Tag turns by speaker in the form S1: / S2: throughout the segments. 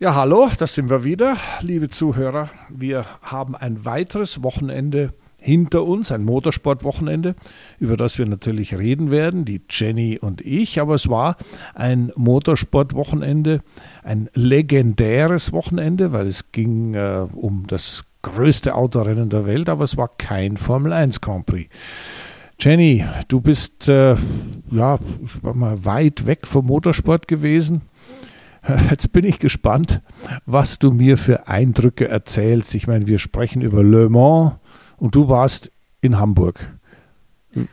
S1: Ja, hallo, das sind wir wieder, liebe Zuhörer. Wir haben ein weiteres Wochenende hinter uns, ein Motorsportwochenende, über das wir natürlich reden werden, die Jenny und ich. Aber es war ein Motorsportwochenende, ein legendäres Wochenende, weil es ging äh, um das größte Autorennen der Welt, aber es war kein Formel 1 Grand Prix. Jenny, du bist äh, ja, ich war mal weit weg vom Motorsport gewesen Jetzt bin ich gespannt, was du mir für Eindrücke erzählst. Ich meine, wir sprechen über Le Mans und du warst in Hamburg.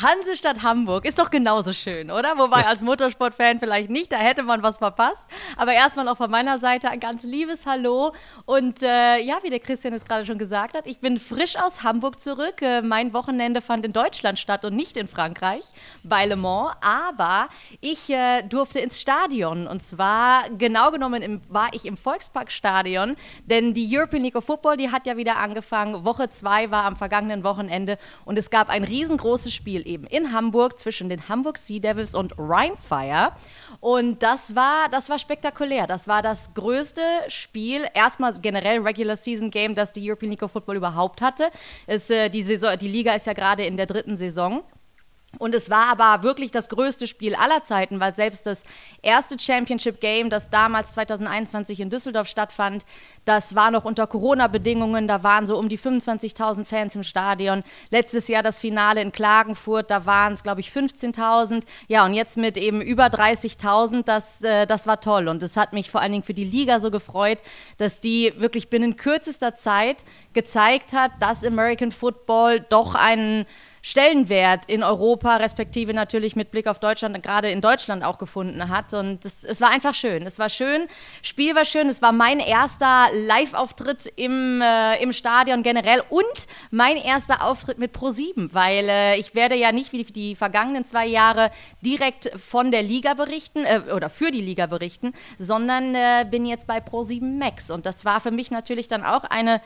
S2: Hansestadt Hamburg ist doch genauso schön, oder? Wobei als Motorsportfan vielleicht nicht, da hätte man was verpasst. Aber erstmal auch von meiner Seite ein ganz liebes Hallo. Und äh, ja, wie der Christian es gerade schon gesagt hat, ich bin frisch aus Hamburg zurück. Äh, mein Wochenende fand in Deutschland statt und nicht in Frankreich, bei Le Mans. Aber ich äh, durfte ins Stadion. Und zwar genau genommen im, war ich im Volksparkstadion, denn die European League of Football, die hat ja wieder angefangen. Woche zwei war am vergangenen Wochenende und es gab ein riesengroßes Spiel eben in Hamburg zwischen den Hamburg Sea Devils und Rheinfire. Und das war, das war spektakulär. Das war das größte Spiel, erstmal generell Regular Season Game, das die European League of Football überhaupt hatte. Es, äh, die, Saison, die Liga ist ja gerade in der dritten Saison. Und es war aber wirklich das größte Spiel aller Zeiten, weil selbst das erste Championship Game, das damals 2021 in Düsseldorf stattfand, das war noch unter Corona-Bedingungen. Da waren so um die 25.000 Fans im Stadion. Letztes Jahr das Finale in Klagenfurt, da waren es, glaube ich, 15.000. Ja, und jetzt mit eben über 30.000, das, äh, das war toll. Und es hat mich vor allen Dingen für die Liga so gefreut, dass die wirklich binnen kürzester Zeit gezeigt hat, dass American Football doch einen Stellenwert in Europa, respektive natürlich mit Blick auf Deutschland, gerade in Deutschland auch gefunden hat. Und das, es war einfach schön. Es war schön, Spiel war schön. Es war mein erster Live-Auftritt im, äh, im Stadion generell und mein erster Auftritt mit Pro7, weil äh, ich werde ja nicht wie die vergangenen zwei Jahre direkt von der Liga berichten äh, oder für die Liga berichten, sondern äh, bin jetzt bei Pro7 Max. Und das war für mich natürlich dann auch eine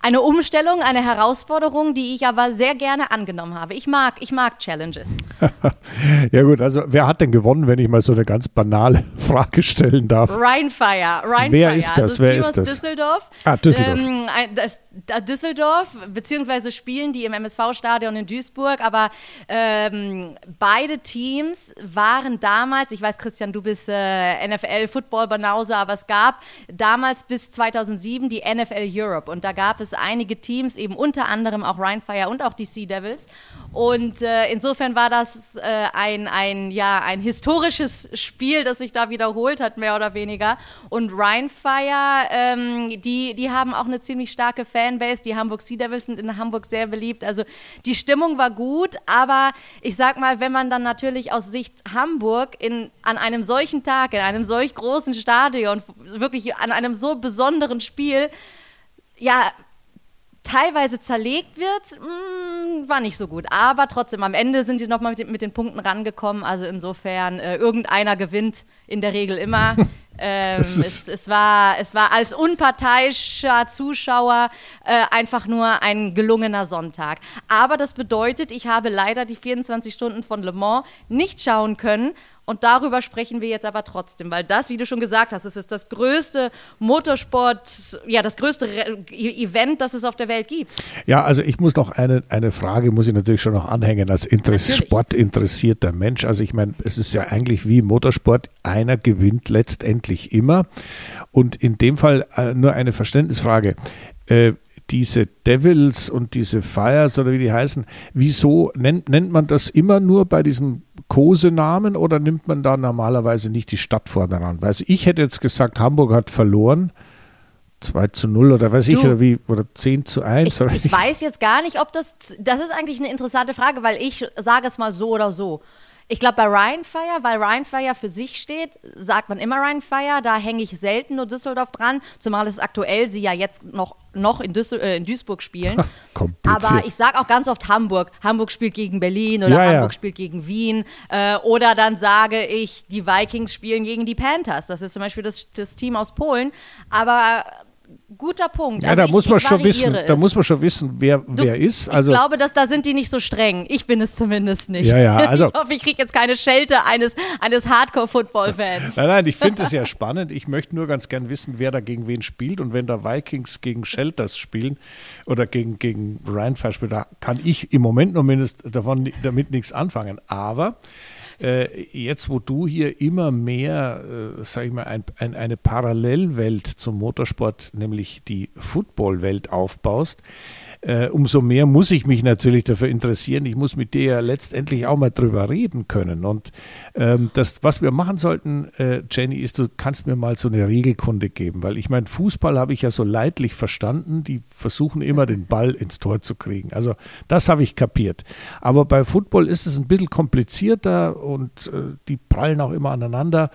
S2: eine Umstellung, eine Herausforderung, die ich aber sehr gerne angenommen habe. Ich mag, ich mag Challenges.
S1: ja gut, also wer hat denn gewonnen, wenn ich mal so eine ganz banale Frage stellen darf?
S2: Rheinfire. Rheinfire.
S1: Wer ist das? Also
S2: wer
S1: ist das?
S2: Düsseldorf.
S1: Ah, Düsseldorf. Ähm,
S2: das, Düsseldorf, beziehungsweise spielen die im MSV-Stadion in Duisburg, aber ähm, beide Teams waren damals, ich weiß Christian, du bist äh, NFL-Football-Banause, aber es gab damals bis 2007 die NFL Europe und da gab es es einige Teams, eben unter anderem auch Rheinfire und auch die Sea Devils. Und äh, insofern war das äh, ein, ein, ja, ein historisches Spiel, das sich da wiederholt hat, mehr oder weniger. Und Rheinfire, ähm, die, die haben auch eine ziemlich starke Fanbase. Die Hamburg Sea Devils sind in Hamburg sehr beliebt. Also die Stimmung war gut, aber ich sag mal, wenn man dann natürlich aus Sicht Hamburg in, an einem solchen Tag, in einem solch großen Stadion, wirklich an einem so besonderen Spiel, ja, teilweise zerlegt wird, mh, mm, war nicht so gut. Aber trotzdem, am Ende sind sie nochmal mit, mit den Punkten rangekommen. Also insofern, äh, irgendeiner gewinnt in der Regel immer. Ähm, es, es, war, es war als unparteiischer Zuschauer äh, einfach nur ein gelungener Sonntag. Aber das bedeutet, ich habe leider die 24 Stunden von Le Mans nicht schauen können und darüber sprechen wir jetzt aber trotzdem, weil das, wie du schon gesagt hast, es ist das größte Motorsport, ja, das größte Re Event, das es auf der Welt gibt.
S1: Ja, also ich muss noch eine, eine Frage, muss ich natürlich schon noch anhängen, als Interess sportinteressierter Mensch. Also ich meine, es ist ja eigentlich wie Motorsport, einer gewinnt letztendlich immer. Und in dem Fall äh, nur eine Verständnisfrage. Äh, diese Devils und diese Fires oder wie die heißen, wieso nennt, nennt man das immer nur bei diesem Kosenamen oder nimmt man da normalerweise nicht die Stadt vorne ran? Weil ich hätte jetzt gesagt, Hamburg hat verloren. 2 zu 0 oder weiß du, ich, oder wie, oder 10 zu 1.
S2: Ich, ich weiß jetzt gar nicht, ob das, das ist eigentlich eine interessante Frage, weil ich sage es mal so oder so. Ich glaube, bei Rheinfire, weil Rheinfire für sich steht, sagt man immer Rheinfire. Da hänge ich selten nur Düsseldorf dran, zumal es aktuell sie ja jetzt noch, noch in, Düssel äh, in Duisburg spielen. Aber ich sage auch ganz oft Hamburg. Hamburg spielt gegen Berlin oder ja, Hamburg ja. spielt gegen Wien. Äh, oder dann sage ich, die Vikings spielen gegen die Panthers. Das ist zum Beispiel das, das Team aus Polen. Aber Guter Punkt.
S1: Ja, also da ich, muss man schon wissen, es. da muss man schon wissen, wer, du, wer ist.
S2: Also, ich glaube, dass da sind die nicht so streng. Ich bin es zumindest nicht.
S1: Ja, ja, also,
S2: ich hoffe, ich kriege jetzt keine Schelte eines, eines Hardcore-Football-Fans.
S1: Nein, nein, ich finde es ja spannend. Ich möchte nur ganz gern wissen, wer da gegen wen spielt. Und wenn da Vikings gegen Shelters spielen oder gegen, gegen Ryan spielt, da kann ich im Moment zumindest davon damit nichts anfangen. Aber äh, jetzt, wo du hier immer mehr, äh, sag ich mal, ein, ein, eine Parallelwelt zum Motorsport, nämlich die Footballwelt aufbaust, äh, umso mehr muss ich mich natürlich dafür interessieren. Ich muss mit dir ja letztendlich auch mal drüber reden können. Und ähm, das, was wir machen sollten, äh, Jenny, ist, du kannst mir mal so eine Regelkunde geben, weil ich meine, Fußball habe ich ja so leidlich verstanden. Die versuchen immer den Ball ins Tor zu kriegen. Also das habe ich kapiert. Aber bei Football ist es ein bisschen komplizierter und äh, die prallen auch immer aneinander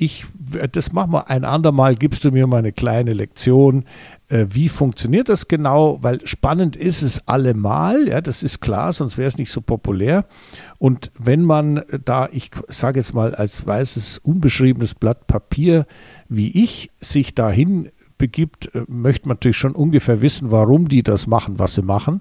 S1: ich, das machen wir ein andermal, gibst du mir mal eine kleine Lektion, äh, wie funktioniert das genau? Weil spannend ist es allemal, ja, das ist klar, sonst wäre es nicht so populär. Und wenn man da, ich sage jetzt mal, als weißes, unbeschriebenes Blatt Papier wie ich sich dahin begibt, äh, möchte man natürlich schon ungefähr wissen, warum die das machen, was sie machen.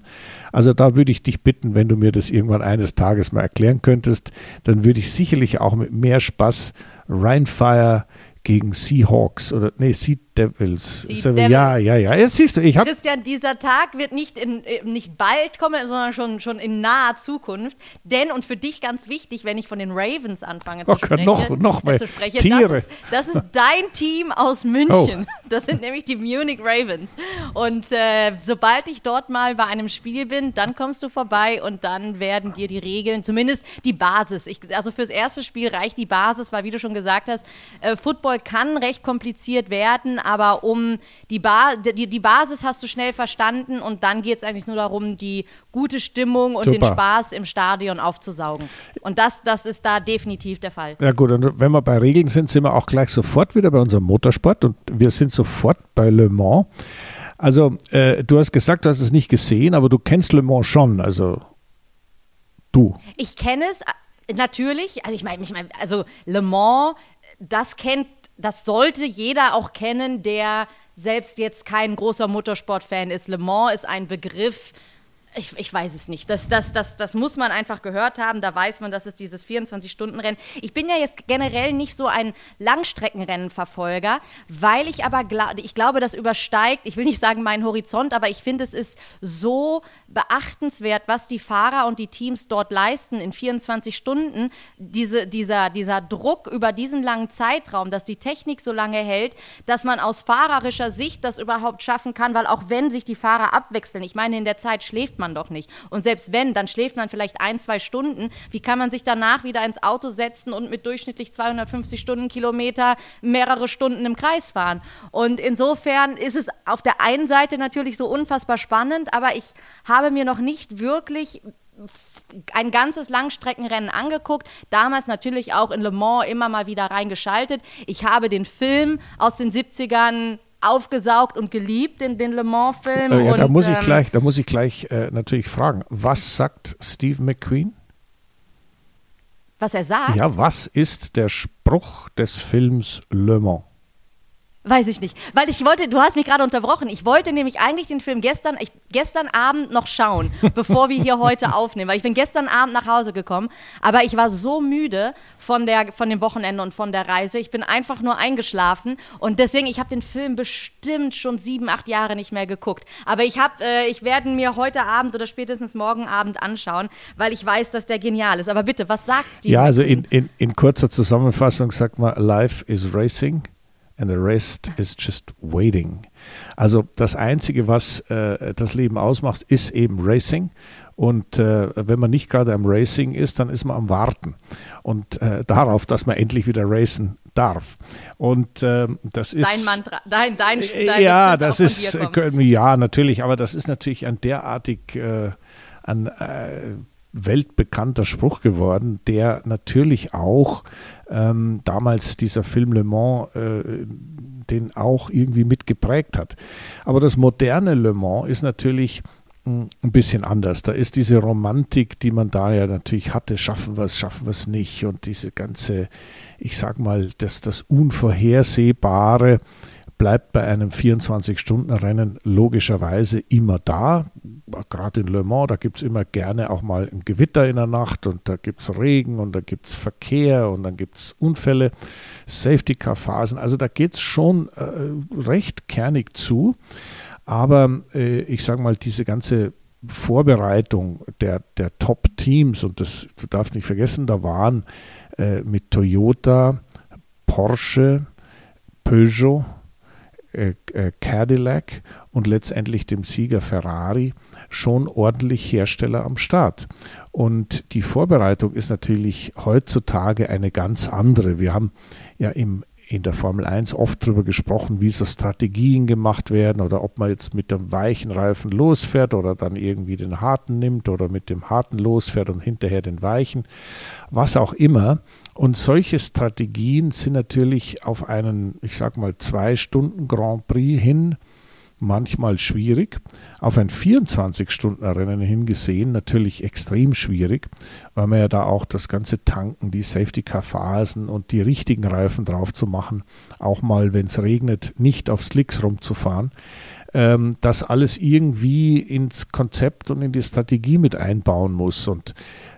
S1: Also da würde ich dich bitten, wenn du mir das irgendwann eines Tages mal erklären könntest, dann würde ich sicherlich auch mit mehr Spaß Rheinfire gegen Seahawks oder nee, Sea Devils. Sea Devils. Ja, ja, ja. Jetzt siehst du, ich habe.
S2: Christian, dieser Tag wird nicht, in, äh, nicht bald kommen, sondern schon, schon in naher Zukunft. Denn, und für dich ganz wichtig, wenn ich von den Ravens anfange zu, oh, sprechen,
S1: noch, noch
S2: äh, zu sprechen, Tiere. Das ist, das ist dein Team aus München. Oh. Das sind nämlich die Munich Ravens. Und äh, sobald ich dort mal bei einem Spiel bin, dann kommst du vorbei und dann werden dir die Regeln, zumindest die Basis. Ich, also fürs erste Spiel reicht die Basis, weil wie du schon gesagt hast, äh, Football kann recht kompliziert werden, aber um die, ba die, die Basis hast du schnell verstanden und dann geht es eigentlich nur darum, die gute Stimmung und Super. den Spaß im Stadion aufzusaugen. Und das, das ist da definitiv der Fall.
S1: Ja gut, und wenn wir bei Regeln sind, sind wir auch gleich sofort wieder bei unserem Motorsport und wir sind sofort bei Le Mans. Also äh, du hast gesagt, du hast es nicht gesehen, aber du kennst Le Mans schon, also du.
S2: Ich kenne es äh, natürlich, also ich meine, ich mein, also Le Mans, das kennt das sollte jeder auch kennen, der selbst jetzt kein großer Motorsportfan ist. Le Mans ist ein Begriff, ich, ich, weiß es nicht. Das, das, das, das muss man einfach gehört haben. Da weiß man, dass es dieses 24-Stunden-Rennen. Ich bin ja jetzt generell nicht so ein Langstreckenrennenverfolger, weil ich aber gla ich glaube, das übersteigt, ich will nicht sagen meinen Horizont, aber ich finde, es ist so beachtenswert, was die Fahrer und die Teams dort leisten in 24 Stunden. Diese, dieser, dieser Druck über diesen langen Zeitraum, dass die Technik so lange hält, dass man aus fahrerischer Sicht das überhaupt schaffen kann, weil auch wenn sich die Fahrer abwechseln, ich meine, in der Zeit schläft man doch nicht. Und selbst wenn, dann schläft man vielleicht ein, zwei Stunden. Wie kann man sich danach wieder ins Auto setzen und mit durchschnittlich 250 Stundenkilometer mehrere Stunden im Kreis fahren? Und insofern ist es auf der einen Seite natürlich so unfassbar spannend, aber ich habe mir noch nicht wirklich ein ganzes Langstreckenrennen angeguckt, damals natürlich auch in Le Mans immer mal wieder reingeschaltet. Ich habe den Film aus den 70ern aufgesaugt und geliebt, den, den Le Mans-Film.
S1: Äh, ja, da muss ich ähm, gleich, da muss ich gleich äh, natürlich fragen, was sagt Steve McQueen?
S2: Was er sagt?
S1: Ja, was ist der Spruch des Films Le Mans?
S2: Weiß ich nicht. Weil ich wollte, du hast mich gerade unterbrochen. Ich wollte nämlich eigentlich den Film gestern, ich, gestern Abend noch schauen, bevor wir hier heute aufnehmen. Weil ich bin gestern Abend nach Hause gekommen, aber ich war so müde von, der, von dem Wochenende und von der Reise. Ich bin einfach nur eingeschlafen und deswegen, ich habe den Film bestimmt schon sieben, acht Jahre nicht mehr geguckt. Aber ich habe, äh, ich werde mir heute Abend oder spätestens morgen Abend anschauen, weil ich weiß, dass der genial ist. Aber bitte, was sagst du?
S1: Ja, also in, in, in kurzer Zusammenfassung sagt man, Life is Racing and the rest is just waiting. Also das Einzige, was äh, das Leben ausmacht, ist eben Racing. Und äh, wenn man nicht gerade am Racing ist, dann ist man am Warten und äh, darauf, dass man endlich wieder racen darf. Und äh, das ist
S2: dein Mantra, dein, dein,
S1: dein ja, das ist ja natürlich, aber das ist natürlich ein derartig äh, ein äh, weltbekannter Spruch geworden, der natürlich auch ähm, damals dieser Film Le Mans äh, den auch irgendwie mitgeprägt hat. Aber das moderne Le Mans ist natürlich hm, ein bisschen anders. Da ist diese Romantik, die man da ja natürlich hatte, schaffen wir es, schaffen wir es nicht und diese ganze, ich sag mal, das, das Unvorhersehbare bleibt bei einem 24-Stunden-Rennen logischerweise immer da. Gerade in Le Mans, da gibt es immer gerne auch mal ein Gewitter in der Nacht und da gibt es Regen und da gibt es Verkehr und dann gibt es Unfälle, Safety-Car-Phasen. Also da geht es schon äh, recht kernig zu. Aber äh, ich sage mal, diese ganze Vorbereitung der, der Top-Teams, und das, du darfst nicht vergessen, da waren äh, mit Toyota, Porsche, Peugeot, äh, äh, Cadillac und letztendlich dem Sieger Ferrari schon ordentlich Hersteller am Start. Und die Vorbereitung ist natürlich heutzutage eine ganz andere. Wir haben ja im, in der Formel 1 oft darüber gesprochen, wie so Strategien gemacht werden oder ob man jetzt mit dem weichen Reifen losfährt oder dann irgendwie den harten nimmt oder mit dem harten losfährt und hinterher den weichen, was auch immer. Und solche Strategien sind natürlich auf einen, ich sag mal, zwei Stunden Grand Prix hin manchmal schwierig. Auf ein 24-Stunden-Rennen hingesehen natürlich extrem schwierig, weil man ja da auch das ganze Tanken, die Safety-Car-Phasen und die richtigen Reifen drauf zu machen, auch mal, wenn es regnet, nicht auf Slicks rumzufahren, ähm, das alles irgendwie ins Konzept und in die Strategie mit einbauen muss. Und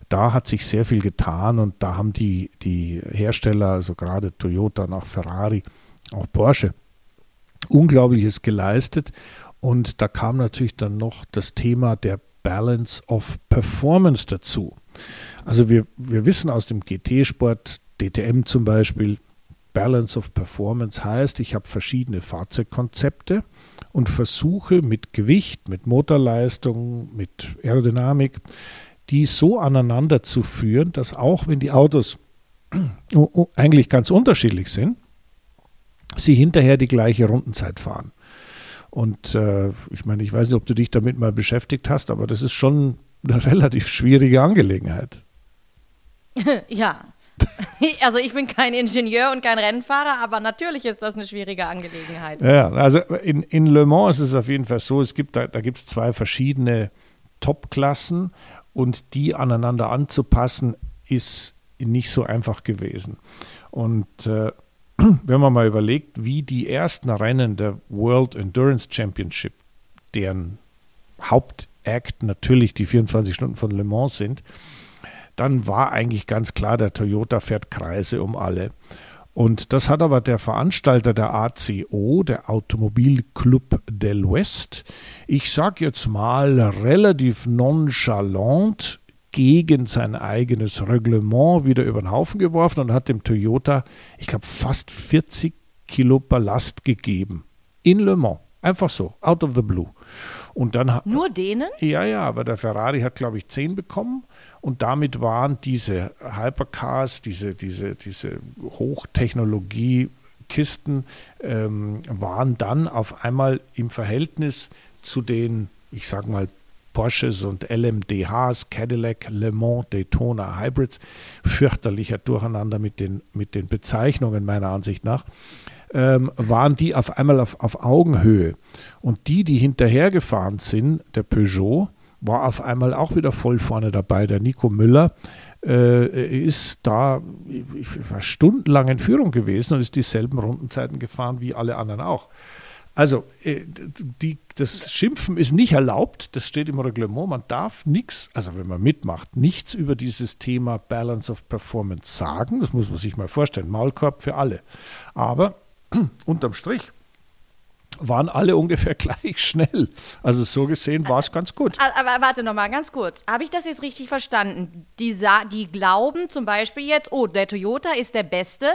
S1: da hat sich sehr viel getan und da haben die, die Hersteller, also gerade Toyota nach Ferrari, auch Porsche, Unglaubliches geleistet. Und da kam natürlich dann noch das Thema der Balance of Performance dazu. Also wir, wir wissen aus dem GT-Sport, DTM zum Beispiel, Balance of Performance heißt, ich habe verschiedene Fahrzeugkonzepte und versuche mit Gewicht, mit Motorleistung, mit Aerodynamik, die so aneinander zu führen, dass auch wenn die Autos eigentlich ganz unterschiedlich sind, sie hinterher die gleiche Rundenzeit fahren. Und äh, ich meine, ich weiß nicht, ob du dich damit mal beschäftigt hast, aber das ist schon eine relativ schwierige Angelegenheit.
S2: ja. Also ich bin kein Ingenieur und kein Rennfahrer, aber natürlich ist das eine schwierige Angelegenheit.
S1: Ja, also in, in Le Mans ist es auf jeden Fall so, es gibt da, da gibt es zwei verschiedene Top-Klassen und die aneinander anzupassen, ist nicht so einfach gewesen. Und äh, wenn man mal überlegt, wie die ersten Rennen der World Endurance Championship, deren Hauptakt natürlich die 24 Stunden von Le Mans sind, dann war eigentlich ganz klar, der Toyota fährt Kreise um alle. Und das hat aber der Veranstalter der ACO, der Automobilclub del West, ich sage jetzt mal relativ nonchalant gegen sein eigenes Reglement wieder über den Haufen geworfen und hat dem Toyota, ich glaube, fast 40 Kilo Ballast gegeben. In Le Mans. Einfach so, out of the blue. Und dann
S2: Nur denen?
S1: Ja, ja, aber der Ferrari hat, glaube ich, 10 bekommen. Und damit waren diese Hypercars, diese, diese, diese Hochtechnologie-Kisten, ähm, waren dann auf einmal im Verhältnis zu den, ich sage mal, Porsches und LMDHs, Cadillac, Le Mans, Daytona Hybrids, fürchterlicher Durcheinander mit den, mit den Bezeichnungen meiner Ansicht nach, ähm, waren die auf einmal auf, auf Augenhöhe. Und die, die hinterhergefahren sind, der Peugeot, war auf einmal auch wieder voll vorne dabei. Der Nico Müller äh, ist da ich war stundenlang in Führung gewesen und ist dieselben Rundenzeiten gefahren wie alle anderen auch. Also, äh, die, das Schimpfen ist nicht erlaubt, das steht im Reglement. Man darf nichts, also wenn man mitmacht, nichts über dieses Thema Balance of Performance sagen. Das muss man sich mal vorstellen. Maulkorb für alle. Aber unterm Strich waren alle ungefähr gleich schnell. Also so gesehen war es ganz gut.
S2: Aber warte noch mal ganz kurz. Habe ich das jetzt richtig verstanden? Die, die glauben zum Beispiel jetzt, oh, der Toyota ist der Beste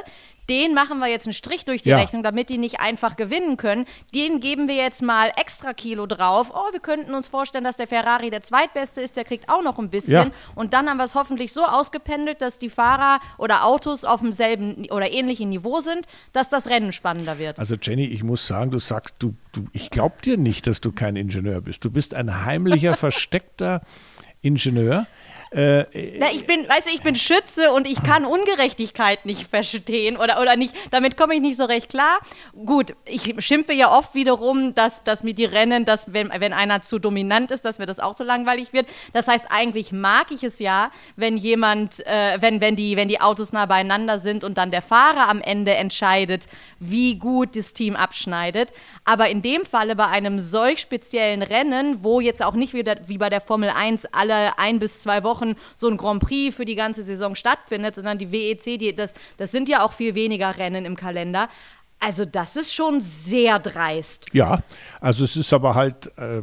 S2: den machen wir jetzt einen Strich durch die ja. Rechnung, damit die nicht einfach gewinnen können. Den geben wir jetzt mal extra Kilo drauf. Oh, wir könnten uns vorstellen, dass der Ferrari der zweitbeste ist, der kriegt auch noch ein bisschen. Ja. Und dann haben wir es hoffentlich so ausgependelt, dass die Fahrer oder Autos auf demselben oder ähnlichen Niveau sind, dass das Rennen spannender wird.
S1: Also Jenny, ich muss sagen, du sagst, du, du ich glaube dir nicht, dass du kein Ingenieur bist. Du bist ein heimlicher, versteckter
S2: Ingenieur. Äh, Na, ich bin, weißt du, ich bin Schütze und ich kann Ungerechtigkeit nicht verstehen oder, oder nicht, damit komme ich nicht so recht klar. Gut, ich schimpfe ja oft wiederum, dass, dass mir die Rennen, dass wenn, wenn einer zu dominant ist, dass mir das auch zu langweilig wird. Das heißt, eigentlich mag ich es ja, wenn jemand, äh, wenn, wenn, die, wenn die Autos nah beieinander sind und dann der Fahrer am Ende entscheidet, wie gut das Team abschneidet. Aber in dem Falle bei einem solch speziellen Rennen, wo jetzt auch nicht wieder wie bei der Formel 1 alle ein bis zwei Wochen so ein Grand Prix für die ganze Saison stattfindet, sondern die WEC, die, das, das sind ja auch viel weniger Rennen im Kalender. Also das ist schon sehr dreist.
S1: Ja, also es ist aber halt, äh,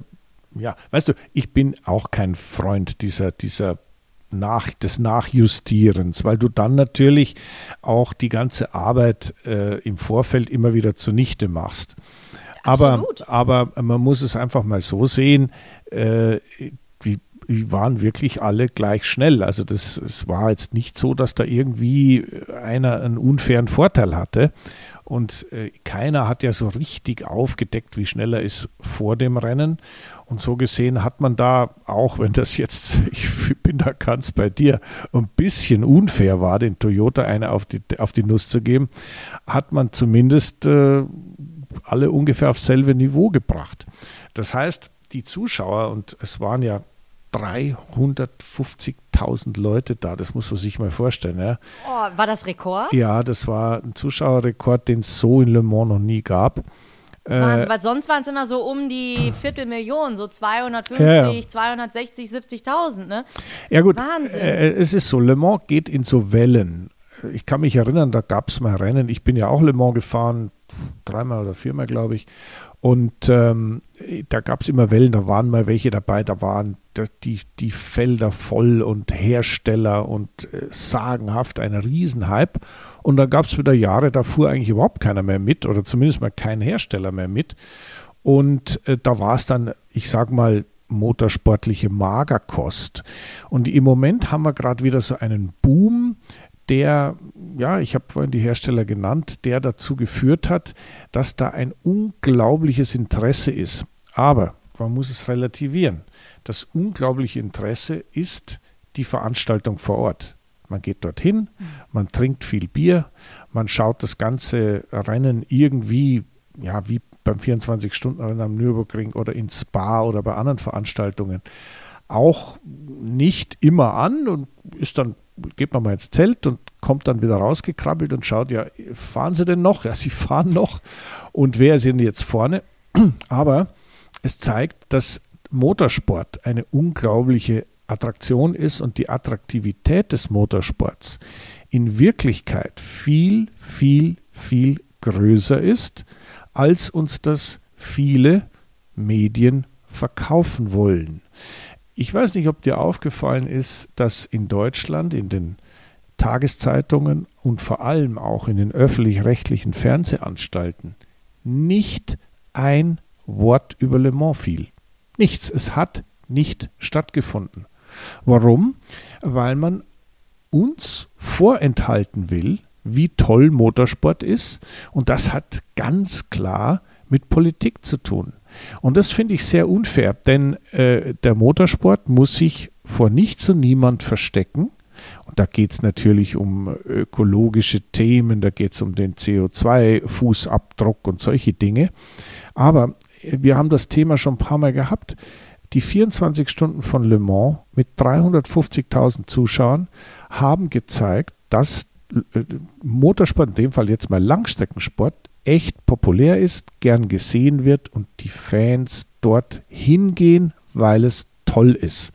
S1: ja, weißt du, ich bin auch kein Freund dieser, dieser nach, des Nachjustierens, weil du dann natürlich auch die ganze Arbeit äh, im Vorfeld immer wieder zunichte machst. Aber, aber man muss es einfach mal so sehen, äh, die, die, waren wirklich alle gleich schnell. Also das, es war jetzt nicht so, dass da irgendwie einer einen unfairen Vorteil hatte. Und äh, keiner hat ja so richtig aufgedeckt, wie schnell er ist vor dem Rennen. Und so gesehen hat man da, auch wenn das jetzt, ich bin da ganz bei dir, ein bisschen unfair war, den Toyota eine auf die, auf die Nuss zu geben, hat man zumindest äh, alle ungefähr auf selbe Niveau gebracht. Das heißt, die Zuschauer, und es waren ja 350.000 Leute da, das muss man sich mal vorstellen. Ja.
S2: Oh, war das Rekord?
S1: Ja, das war ein Zuschauerrekord, den es so in Le Mans noch nie gab.
S2: Wahnsinn, äh, weil sonst waren es immer so um die Viertelmillion, so 250, ja, ja. 260, 70.000, ne?
S1: Ja gut, Wahnsinn. Äh, es ist so, Le Mans geht in so Wellen. Ich kann mich erinnern, da gab es mal Rennen. Ich bin ja auch Le Mans gefahren, dreimal oder viermal, glaube ich. Und ähm, da gab es immer Wellen, da waren mal welche dabei, da waren die, die Felder voll und Hersteller und äh, sagenhaft ein Riesenhype. Und dann gab es wieder Jahre, da fuhr eigentlich überhaupt keiner mehr mit oder zumindest mal kein Hersteller mehr mit. Und äh, da war es dann, ich sag mal, motorsportliche Magerkost. Und im Moment haben wir gerade wieder so einen Boom der, ja, ich habe vorhin die Hersteller genannt, der dazu geführt hat, dass da ein unglaubliches Interesse ist. Aber man muss es relativieren. Das unglaubliche Interesse ist die Veranstaltung vor Ort. Man geht dorthin, man trinkt viel Bier, man schaut das ganze Rennen irgendwie, ja, wie beim 24-Stunden-Rennen am Nürburgring oder in Spa oder bei anderen Veranstaltungen auch nicht immer an und ist dann geht man mal ins Zelt und kommt dann wieder rausgekrabbelt und schaut, ja, fahren sie denn noch? Ja, sie fahren noch. Und wer denn jetzt vorne? Aber es zeigt, dass Motorsport eine unglaubliche Attraktion ist und die Attraktivität des Motorsports in Wirklichkeit viel, viel, viel größer ist, als uns das viele Medien verkaufen wollen. Ich weiß nicht, ob dir aufgefallen ist, dass in Deutschland in den Tageszeitungen und vor allem auch in den öffentlich-rechtlichen Fernsehanstalten nicht ein Wort über Le Mans fiel. Nichts. Es hat nicht stattgefunden. Warum? Weil man uns vorenthalten will, wie toll Motorsport ist. Und das hat ganz klar mit Politik zu tun. Und das finde ich sehr unfair, denn äh, der Motorsport muss sich vor nichts und niemand verstecken. Und da geht es natürlich um ökologische Themen, da geht es um den CO2-Fußabdruck und solche Dinge. Aber wir haben das Thema schon ein paar Mal gehabt. Die 24 Stunden von Le Mans mit 350.000 Zuschauern haben gezeigt, dass äh, Motorsport, in dem Fall jetzt mal Langstreckensport, echt populär ist, gern gesehen wird und die Fans dort hingehen, weil es toll ist.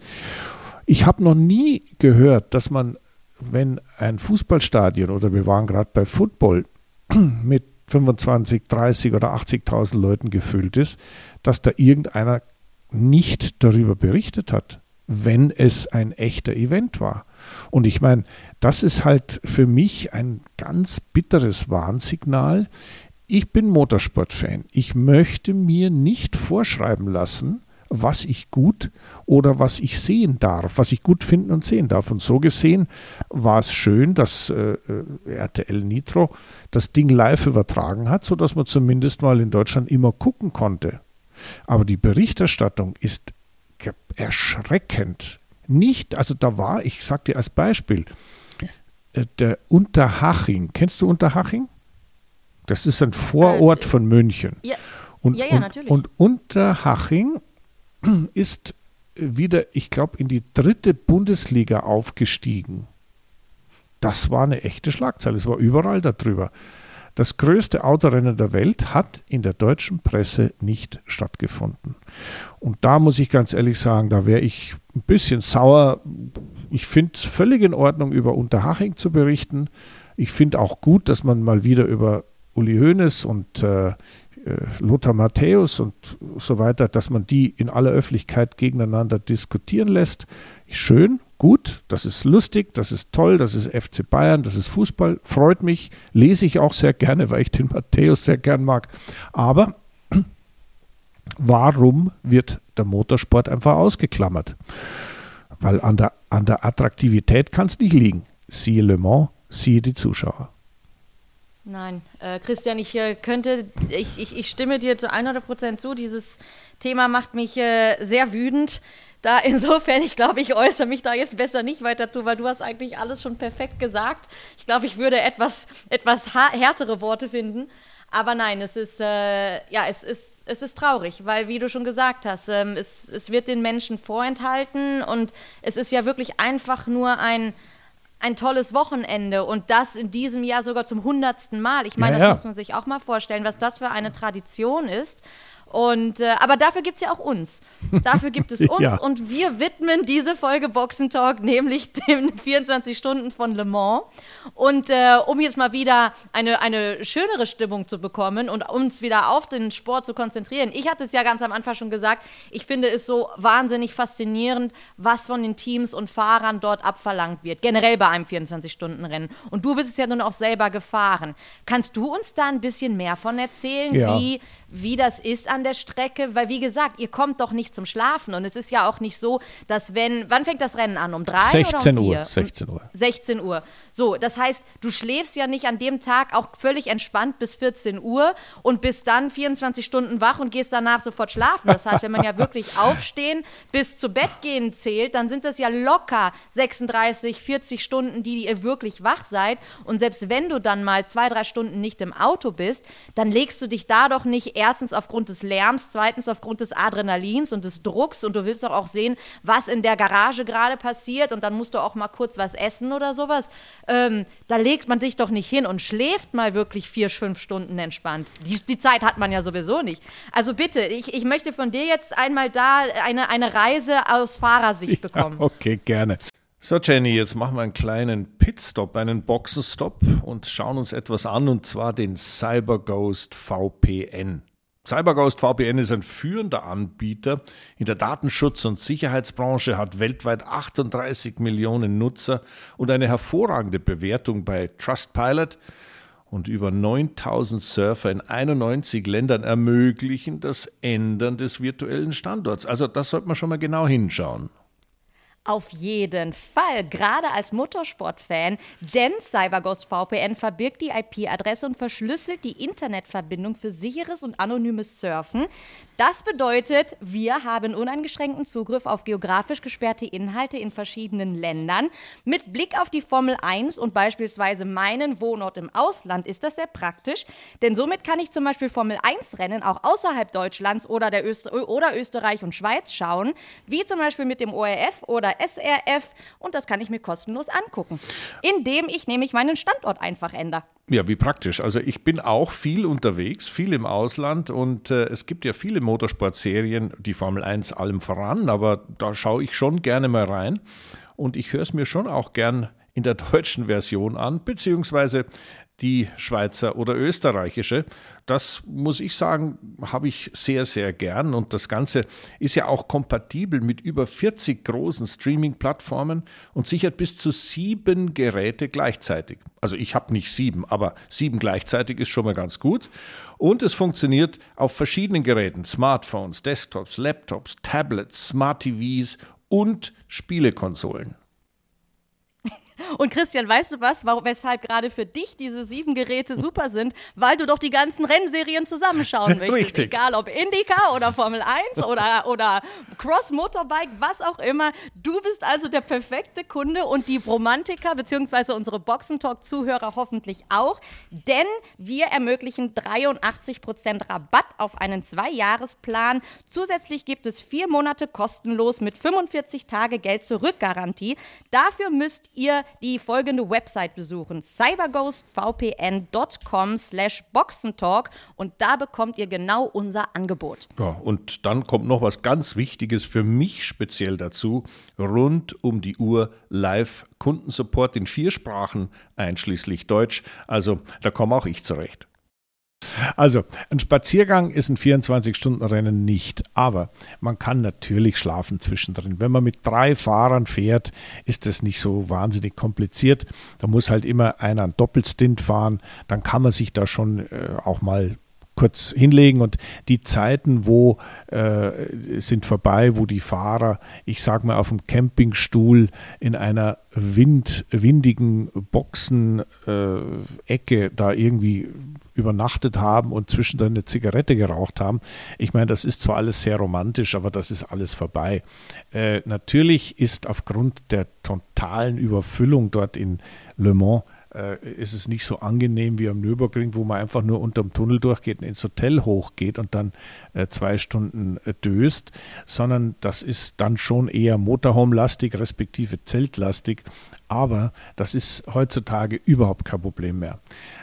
S1: Ich habe noch nie gehört, dass man, wenn ein Fußballstadion oder wir waren gerade bei Football mit 25, 30 oder 80.000 Leuten gefüllt ist, dass da irgendeiner nicht darüber berichtet hat, wenn es ein echter Event war. Und ich meine, das ist halt für mich ein ganz bitteres Warnsignal ich bin Motorsportfan. Ich möchte mir nicht vorschreiben lassen, was ich gut oder was ich sehen darf, was ich gut finden und sehen darf. Und so gesehen war es schön, dass äh, äh RTL Nitro das Ding live übertragen hat, sodass man zumindest mal in Deutschland immer gucken konnte. Aber die Berichterstattung ist erschreckend nicht, also da war, ich sag dir als Beispiel, äh, der Unterhaching. Kennst du Unterhaching? Das ist ein Vorort äh, von München.
S2: Ja,
S1: und,
S2: ja, ja, natürlich.
S1: Und, und Unterhaching ist wieder, ich glaube, in die dritte Bundesliga aufgestiegen. Das war eine echte Schlagzeile. Es war überall darüber. Das größte Autorennen der Welt hat in der deutschen Presse nicht stattgefunden. Und da muss ich ganz ehrlich sagen, da wäre ich ein bisschen sauer. Ich finde es völlig in Ordnung, über Unterhaching zu berichten. Ich finde auch gut, dass man mal wieder über Uli Hoeneß und äh, äh Lothar Matthäus und so weiter, dass man die in aller Öffentlichkeit gegeneinander diskutieren lässt. Schön, gut, das ist lustig, das ist toll, das ist FC Bayern, das ist Fußball, freut mich, lese ich auch sehr gerne, weil ich den Matthäus sehr gern mag. Aber warum wird der Motorsport einfach ausgeklammert? Weil an der, an der Attraktivität kann es nicht liegen. Siehe Le Mans, siehe die Zuschauer.
S2: Nein, äh, Christian, ich äh, könnte, ich, ich, ich stimme dir zu 100 Prozent zu. Dieses Thema macht mich äh, sehr wütend. Da insofern, ich glaube, ich äußere mich da jetzt besser nicht weiter zu, weil du hast eigentlich alles schon perfekt gesagt. Ich glaube, ich würde etwas, etwas härtere Worte finden. Aber nein, es ist, äh, ja, es ist, es ist traurig, weil, wie du schon gesagt hast, ähm, es, es wird den Menschen vorenthalten und es ist ja wirklich einfach nur ein, ein tolles Wochenende und das in diesem Jahr sogar zum hundertsten Mal. Ich meine, ja, das muss man sich auch mal vorstellen, was das für eine Tradition ist. Und, äh, aber dafür gibt es ja auch uns. Dafür gibt es uns ja. und wir widmen diese Folge Boxentalk nämlich den 24 Stunden von Le Mans. Und äh, um jetzt mal wieder eine, eine schönere Stimmung zu bekommen und uns wieder auf den Sport zu konzentrieren. Ich hatte es ja ganz am Anfang schon gesagt, ich finde es so wahnsinnig faszinierend, was von den Teams und Fahrern dort abverlangt wird. Generell bei einem 24-Stunden-Rennen. Und du bist es ja nun auch selber gefahren. Kannst du uns da ein bisschen mehr von erzählen, ja. wie wie das ist an der Strecke, weil wie gesagt, ihr kommt doch nicht zum Schlafen und es ist ja auch nicht so, dass wenn, wann fängt das Rennen an? Um drei 16 oder um vier?
S1: Uhr. 16 Uhr.
S2: 16 Uhr. So, das heißt, du schläfst ja nicht an dem Tag auch völlig entspannt bis 14 Uhr und bist dann 24 Stunden wach und gehst danach sofort schlafen. Das heißt, wenn man ja wirklich aufstehen bis zu Bett gehen zählt, dann sind das ja locker 36, 40 Stunden, die ihr wirklich wach seid. Und selbst wenn du dann mal zwei, drei Stunden nicht im Auto bist, dann legst du dich da doch nicht erstens aufgrund des Lärms, zweitens aufgrund des Adrenalins und des Drucks und du willst doch auch sehen, was in der Garage gerade passiert und dann musst du auch mal kurz was essen oder sowas ähm, da legt man sich doch nicht hin und schläft mal wirklich vier, fünf Stunden entspannt. Die, die Zeit hat man ja sowieso nicht. Also bitte, ich, ich möchte von dir jetzt einmal da eine, eine Reise aus Fahrersicht bekommen.
S1: Ja, okay, gerne. So, Jenny, jetzt machen wir einen kleinen Pitstop, einen Boxenstopp und schauen uns etwas an, und zwar den CyberGhost VPN. CyberGhost VPN ist ein führender Anbieter in der Datenschutz- und Sicherheitsbranche, hat weltweit 38 Millionen Nutzer und eine hervorragende Bewertung bei Trustpilot und über 9000 Surfer in 91 Ländern ermöglichen das Ändern des virtuellen Standorts. Also das sollte man schon mal genau hinschauen.
S2: Auf jeden Fall, gerade als Motorsport-Fan, denn CyberGhost VPN verbirgt die IP-Adresse und verschlüsselt die Internetverbindung für sicheres und anonymes Surfen. Das bedeutet, wir haben uneingeschränkten Zugriff auf geografisch gesperrte Inhalte in verschiedenen Ländern. Mit Blick auf die Formel 1 und beispielsweise meinen Wohnort im Ausland ist das sehr praktisch, denn somit kann ich zum Beispiel Formel 1 Rennen auch außerhalb Deutschlands oder, der Öster oder Österreich und Schweiz schauen, wie zum Beispiel mit dem ORF oder SRF und das kann ich mir kostenlos angucken, indem ich nämlich meinen Standort einfach ändere.
S1: Ja, wie praktisch. Also ich bin auch viel unterwegs, viel im Ausland und äh, es gibt ja viele Motorsportserien, die Formel 1 allem voran, aber da schaue ich schon gerne mal rein und ich höre es mir schon auch gern in der deutschen Version an, beziehungsweise die Schweizer oder österreichische. Das muss ich sagen, habe ich sehr, sehr gern. Und das Ganze ist ja auch kompatibel mit über 40 großen Streaming-Plattformen und sichert bis zu sieben Geräte gleichzeitig. Also ich habe nicht sieben, aber sieben gleichzeitig ist schon mal ganz gut. Und es funktioniert auf verschiedenen Geräten, Smartphones, Desktops, Laptops, Tablets, Smart TVs und Spielekonsolen.
S2: Und Christian, weißt du was, warum, weshalb gerade für dich diese sieben Geräte super sind? Weil du doch die ganzen Rennserien zusammenschauen möchtest.
S1: Richtig.
S2: Egal ob Indycar oder Formel 1 oder, oder Cross Motorbike, was auch immer. Du bist also der perfekte Kunde und die Romantiker bzw. unsere Boxentalk-Zuhörer hoffentlich auch. Denn wir ermöglichen 83% Rabatt auf einen Zwei-Jahres-Plan. Zusätzlich gibt es vier Monate kostenlos mit 45 Tage Geld-Zurück-Garantie. Dafür müsst ihr die folgende Website besuchen: cyberghostvpn.com slash boxentalk und da bekommt ihr genau unser Angebot.
S1: Ja, und dann kommt noch was ganz Wichtiges für mich speziell dazu. Rund um die Uhr live Kundensupport in vier Sprachen, einschließlich Deutsch. Also da komme auch ich zurecht. Also, ein Spaziergang ist ein 24-Stunden-Rennen nicht, aber man kann natürlich schlafen zwischendrin. Wenn man mit drei Fahrern fährt, ist das nicht so wahnsinnig kompliziert. Da muss halt immer einer einen Doppelstint fahren, dann kann man sich da schon äh, auch mal kurz hinlegen und die Zeiten, wo äh, sind vorbei, wo die Fahrer, ich sag mal, auf dem Campingstuhl in einer Wind, windigen Boxenecke äh, da irgendwie übernachtet haben und zwischendrin eine Zigarette geraucht haben. Ich meine, das ist zwar alles sehr romantisch, aber das ist alles vorbei. Äh, natürlich ist aufgrund der totalen Überfüllung dort in Le Mans äh, ist es nicht so angenehm wie am Nürburgring, wo man einfach nur unterm Tunnel durchgeht und ins Hotel hochgeht und dann äh, zwei Stunden äh, döst, sondern das ist dann schon eher Motorhome-lastig, respektive Zeltlastig. Aber das ist heutzutage überhaupt kein Problem mehr.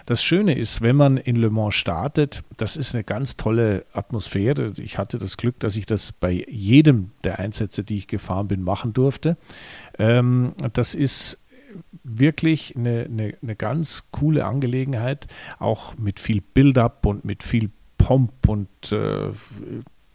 S1: Das Schöne ist, wenn man in Le Mans startet, das ist eine ganz tolle Atmosphäre. Ich hatte das Glück, dass ich das bei jedem der Einsätze, die ich gefahren bin, machen durfte. Ähm, das ist wirklich eine, eine, eine ganz coole Angelegenheit, auch mit viel Build-up und mit viel Pomp und äh,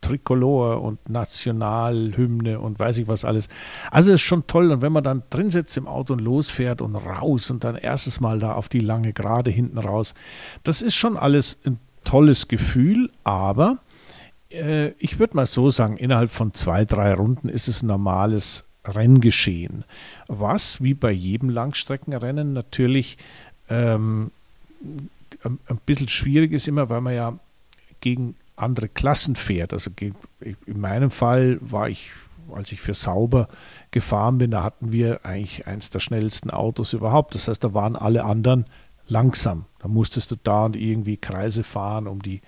S1: Tricolor und Nationalhymne und weiß ich was alles. Also ist schon toll. Und wenn man dann drin sitzt im Auto und losfährt und raus und dann erstes Mal da auf die lange Gerade hinten raus, das ist schon alles ein tolles Gefühl, aber äh, ich würde mal so sagen, innerhalb von zwei, drei Runden ist es ein normales Renngeschehen. Was, wie bei jedem Langstreckenrennen, natürlich ähm, ein bisschen schwierig ist immer, weil man ja gegen andere Klassen fährt. Also in meinem Fall war ich, als ich für Sauber gefahren bin, da hatten wir eigentlich eins der schnellsten Autos überhaupt. Das heißt, da waren alle anderen langsam. Da musstest du da und irgendwie Kreise fahren, um die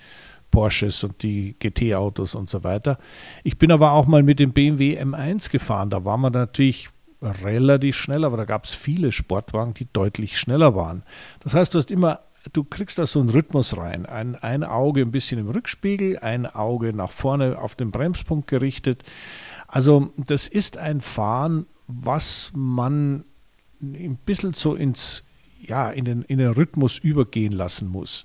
S1: Porsches und die GT-Autos und so weiter. Ich bin aber auch mal mit dem BMW M1 gefahren. Da war man natürlich relativ schnell, aber da gab es viele Sportwagen, die deutlich schneller waren. Das heißt, du hast immer du kriegst da so einen Rhythmus rein. Ein, ein Auge ein bisschen im Rückspiegel, ein Auge nach vorne auf den Bremspunkt gerichtet. Also das ist ein Fahren, was man ein bisschen so ins, ja, in den, in den Rhythmus übergehen lassen muss.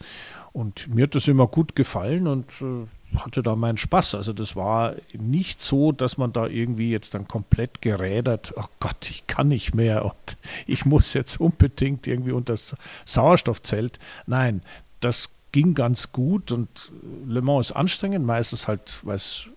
S1: Und mir hat das immer gut gefallen und äh, hatte da meinen Spaß. Also das war nicht so, dass man da irgendwie jetzt dann komplett gerädert, oh Gott, ich kann nicht mehr und ich muss jetzt unbedingt irgendwie unter das Sauerstoffzelt. Nein, das ging ganz gut und Le Mans ist anstrengend, meistens halt, weil es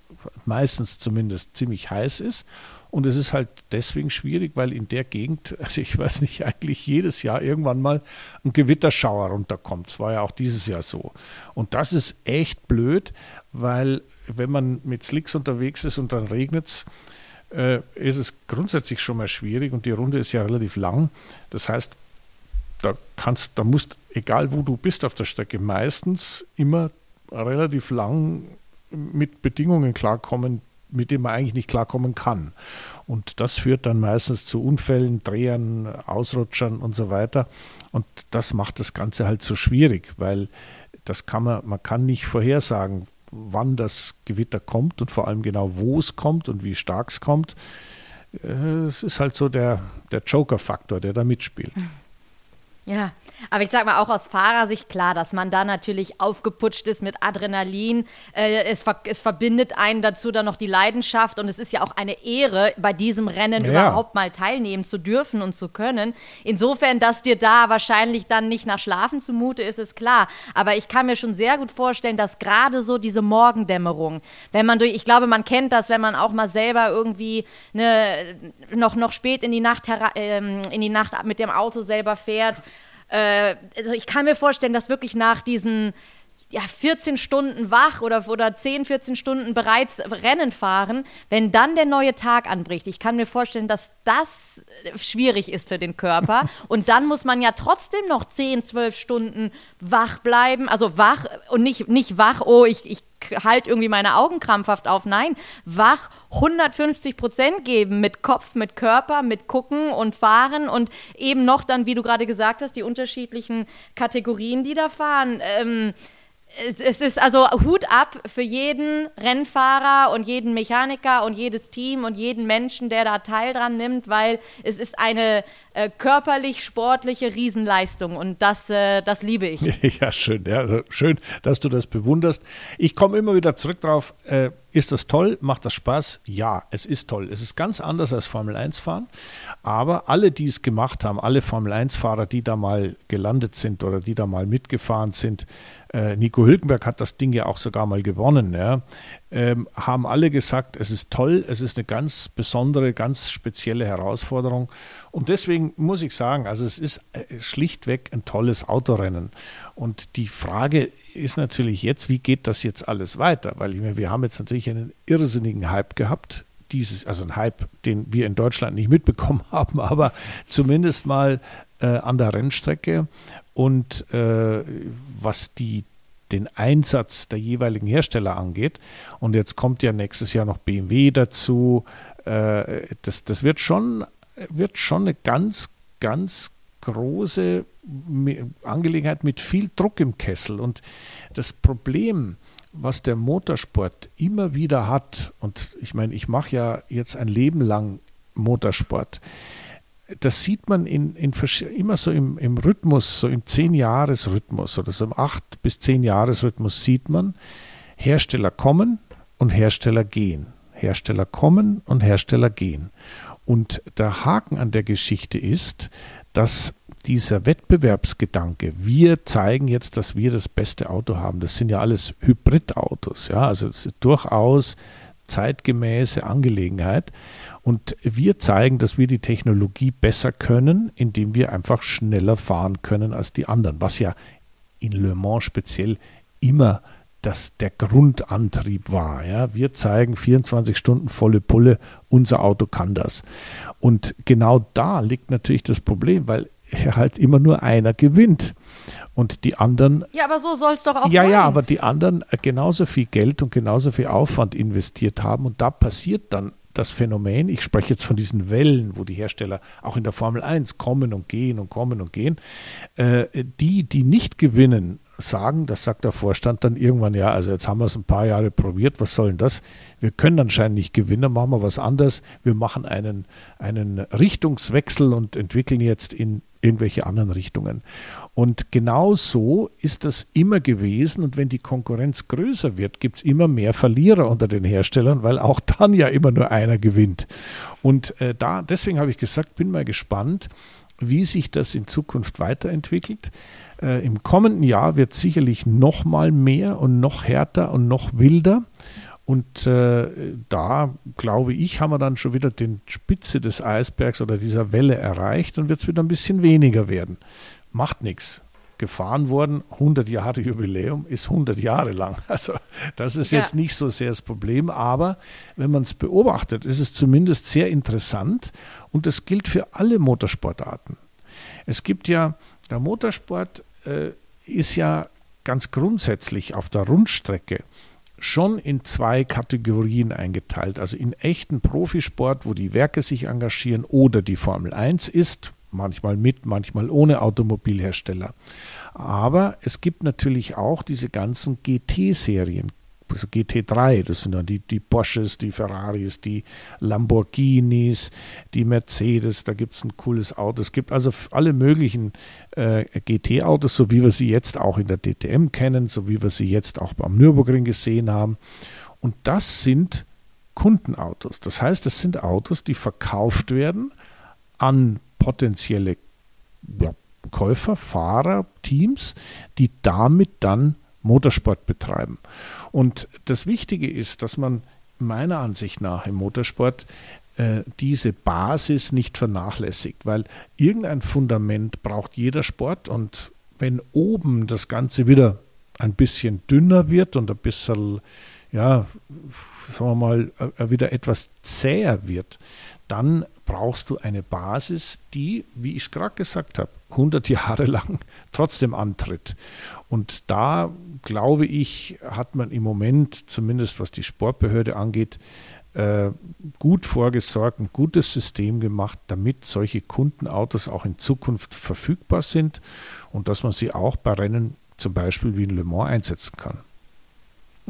S1: meistens zumindest ziemlich heiß ist und es ist halt deswegen schwierig, weil in der Gegend, also ich weiß nicht, eigentlich jedes Jahr irgendwann mal ein Gewitterschauer runterkommt. Das war ja auch dieses Jahr so. Und das ist echt blöd, weil wenn man mit Slicks unterwegs ist und dann regnet es, äh, ist es grundsätzlich schon mal schwierig und die Runde ist ja relativ lang. Das heißt, da kannst, da musst, egal wo du bist auf der Strecke, meistens immer relativ lang mit Bedingungen klarkommen, mit dem man eigentlich nicht klarkommen kann. Und das führt dann meistens zu Unfällen, Drehern, Ausrutschern und so weiter. Und das macht das Ganze halt so schwierig, weil das kann man, man kann nicht vorhersagen, wann das Gewitter kommt und vor allem genau, wo es kommt und wie stark es kommt. Äh, es ist halt so der, der Joker-Faktor, der da mitspielt.
S2: Ja, aber ich sag mal auch aus Fahrersicht klar, dass man da natürlich aufgeputscht ist mit Adrenalin. Äh, es, ver es, verbindet einen dazu dann noch die Leidenschaft und es ist ja auch eine Ehre, bei diesem Rennen ja. überhaupt mal teilnehmen zu dürfen und zu können. Insofern, dass dir da wahrscheinlich dann nicht nach Schlafen zumute ist, ist klar. Aber ich kann mir schon sehr gut vorstellen, dass gerade so diese Morgendämmerung, wenn man durch, ich glaube, man kennt das, wenn man auch mal selber irgendwie ne, noch, noch spät in die Nacht, äh, in die Nacht mit dem Auto selber fährt äh, also ich kann mir vorstellen, dass wirklich nach diesen ja, 14 Stunden wach oder, oder 10, 14 Stunden bereits Rennen fahren, wenn dann der neue Tag anbricht. Ich kann mir vorstellen, dass das schwierig ist für den Körper. Und dann muss man ja trotzdem noch 10, 12 Stunden wach bleiben. Also wach und nicht, nicht wach, oh, ich, ich halt irgendwie meine Augen krampfhaft auf. Nein, wach 150 Prozent geben mit Kopf, mit Körper, mit Gucken und Fahren und eben noch dann, wie du gerade gesagt hast, die unterschiedlichen Kategorien, die da fahren. Ähm, es ist also Hut ab für jeden Rennfahrer und jeden Mechaniker und jedes Team und jeden Menschen, der da Teil dran nimmt, weil es ist eine äh, körperlich sportliche Riesenleistung und das, äh, das liebe ich.
S1: Ja, schön, ja, also schön, dass du das bewunderst. Ich komme immer wieder zurück darauf, äh, ist das toll? Macht das Spaß? Ja, es ist toll. Es ist ganz anders als Formel 1 fahren, aber alle, die es gemacht haben, alle Formel 1 Fahrer, die da mal gelandet sind oder die da mal mitgefahren sind, äh, Nico Hülkenberg hat das Ding ja auch sogar mal gewonnen, ja, ähm, haben alle gesagt, es ist toll, es ist eine ganz besondere, ganz spezielle Herausforderung. Und deswegen muss ich sagen, also es ist äh, schlichtweg ein tolles Autorennen. Und die Frage ist natürlich jetzt, wie geht das jetzt alles weiter? Weil meine, wir haben jetzt natürlich einen irrsinnigen Hype gehabt dieses, also ein Hype, den wir in Deutschland nicht mitbekommen haben, aber zumindest mal äh, an der Rennstrecke und äh, was die, den Einsatz der jeweiligen Hersteller angeht. Und jetzt kommt ja nächstes Jahr noch BMW dazu. Äh, das, das wird schon, wird schon eine ganz, ganz große Angelegenheit mit viel Druck im Kessel. Und das Problem, was der Motorsport immer wieder hat, und ich meine, ich mache ja jetzt ein Leben lang Motorsport, das sieht man in, in immer so im, im Rhythmus, so im 10-Jahres-Rhythmus oder so im 8- bis 10-Jahres-Rhythmus sieht man, Hersteller kommen und Hersteller gehen. Hersteller kommen und Hersteller gehen. Und der Haken an der Geschichte ist, dass dieser Wettbewerbsgedanke, wir zeigen jetzt, dass wir das beste Auto haben, das sind ja alles Hybridautos, ja, also durchaus zeitgemäße Angelegenheit. Und wir zeigen, dass wir die Technologie besser können, indem wir einfach schneller fahren können als die anderen, was ja in Le Mans speziell immer das der Grundantrieb war. Ja. Wir zeigen 24 Stunden volle Pulle, unser Auto kann das. Und genau da liegt natürlich das Problem, weil halt immer nur einer gewinnt. Und die anderen.
S2: Ja, aber so soll es doch auch
S1: ja,
S2: sein.
S1: Ja, ja, aber die anderen genauso viel Geld und genauso viel Aufwand investiert haben. Und da passiert dann das Phänomen, ich spreche jetzt von diesen Wellen, wo die Hersteller auch in der Formel 1 kommen und gehen und kommen und gehen, äh, die, die nicht gewinnen, sagen, das sagt der Vorstand dann irgendwann, ja, also jetzt haben wir es ein paar Jahre probiert, was soll denn das? Wir können anscheinend nicht gewinnen, machen wir was anderes. Wir machen einen, einen Richtungswechsel und entwickeln jetzt in irgendwelche anderen Richtungen. Und genau so ist das immer gewesen. Und wenn die Konkurrenz größer wird, gibt es immer mehr Verlierer unter den Herstellern, weil auch dann ja immer nur einer gewinnt. Und äh, da, deswegen habe ich gesagt, bin mal gespannt, wie sich das in Zukunft weiterentwickelt. Äh, Im kommenden Jahr wird sicherlich noch mal mehr und noch härter und noch wilder. Und äh, da, glaube ich, haben wir dann schon wieder die Spitze des Eisbergs oder dieser Welle erreicht und wird es wieder ein bisschen weniger werden. Macht nichts. Gefahren worden, 100 Jahre Jubiläum ist 100 Jahre lang. Also das ist ja. jetzt nicht so sehr das Problem, aber wenn man es beobachtet, ist es zumindest sehr interessant und das gilt für alle Motorsportarten. Es gibt ja, der Motorsport äh, ist ja ganz grundsätzlich auf der Rundstrecke schon in zwei Kategorien eingeteilt. Also in echten Profisport, wo die Werke sich engagieren oder die Formel 1 ist, manchmal mit, manchmal ohne Automobilhersteller. Aber es gibt natürlich auch diese ganzen GT-Serien, also GT3, das sind dann die, die Porsches, die Ferraris, die Lamborghinis, die Mercedes, da gibt es ein cooles Auto. Es gibt also alle möglichen äh, GT-Autos, so wie wir sie jetzt auch in der DTM kennen, so wie wir sie jetzt auch beim Nürburgring gesehen haben. Und das sind Kundenautos. Das heißt, es sind Autos, die verkauft werden an potenzielle ja, Käufer, Fahrer, Teams, die damit dann Motorsport betreiben. Und das Wichtige ist, dass man meiner Ansicht nach im Motorsport äh, diese Basis nicht vernachlässigt, weil irgendein Fundament braucht jeder Sport und wenn oben das Ganze wieder ein bisschen dünner wird und ein bisschen, ja, sagen wir mal, äh, wieder etwas zäher wird, dann brauchst du eine Basis, die, wie ich es gerade gesagt habe, 100 Jahre lang trotzdem antritt. Und da, glaube ich, hat man im Moment, zumindest was die Sportbehörde angeht, äh, gut vorgesorgt, ein gutes System gemacht, damit solche Kundenautos auch in Zukunft verfügbar sind und dass man sie auch bei Rennen zum Beispiel wie in Le Mans einsetzen kann.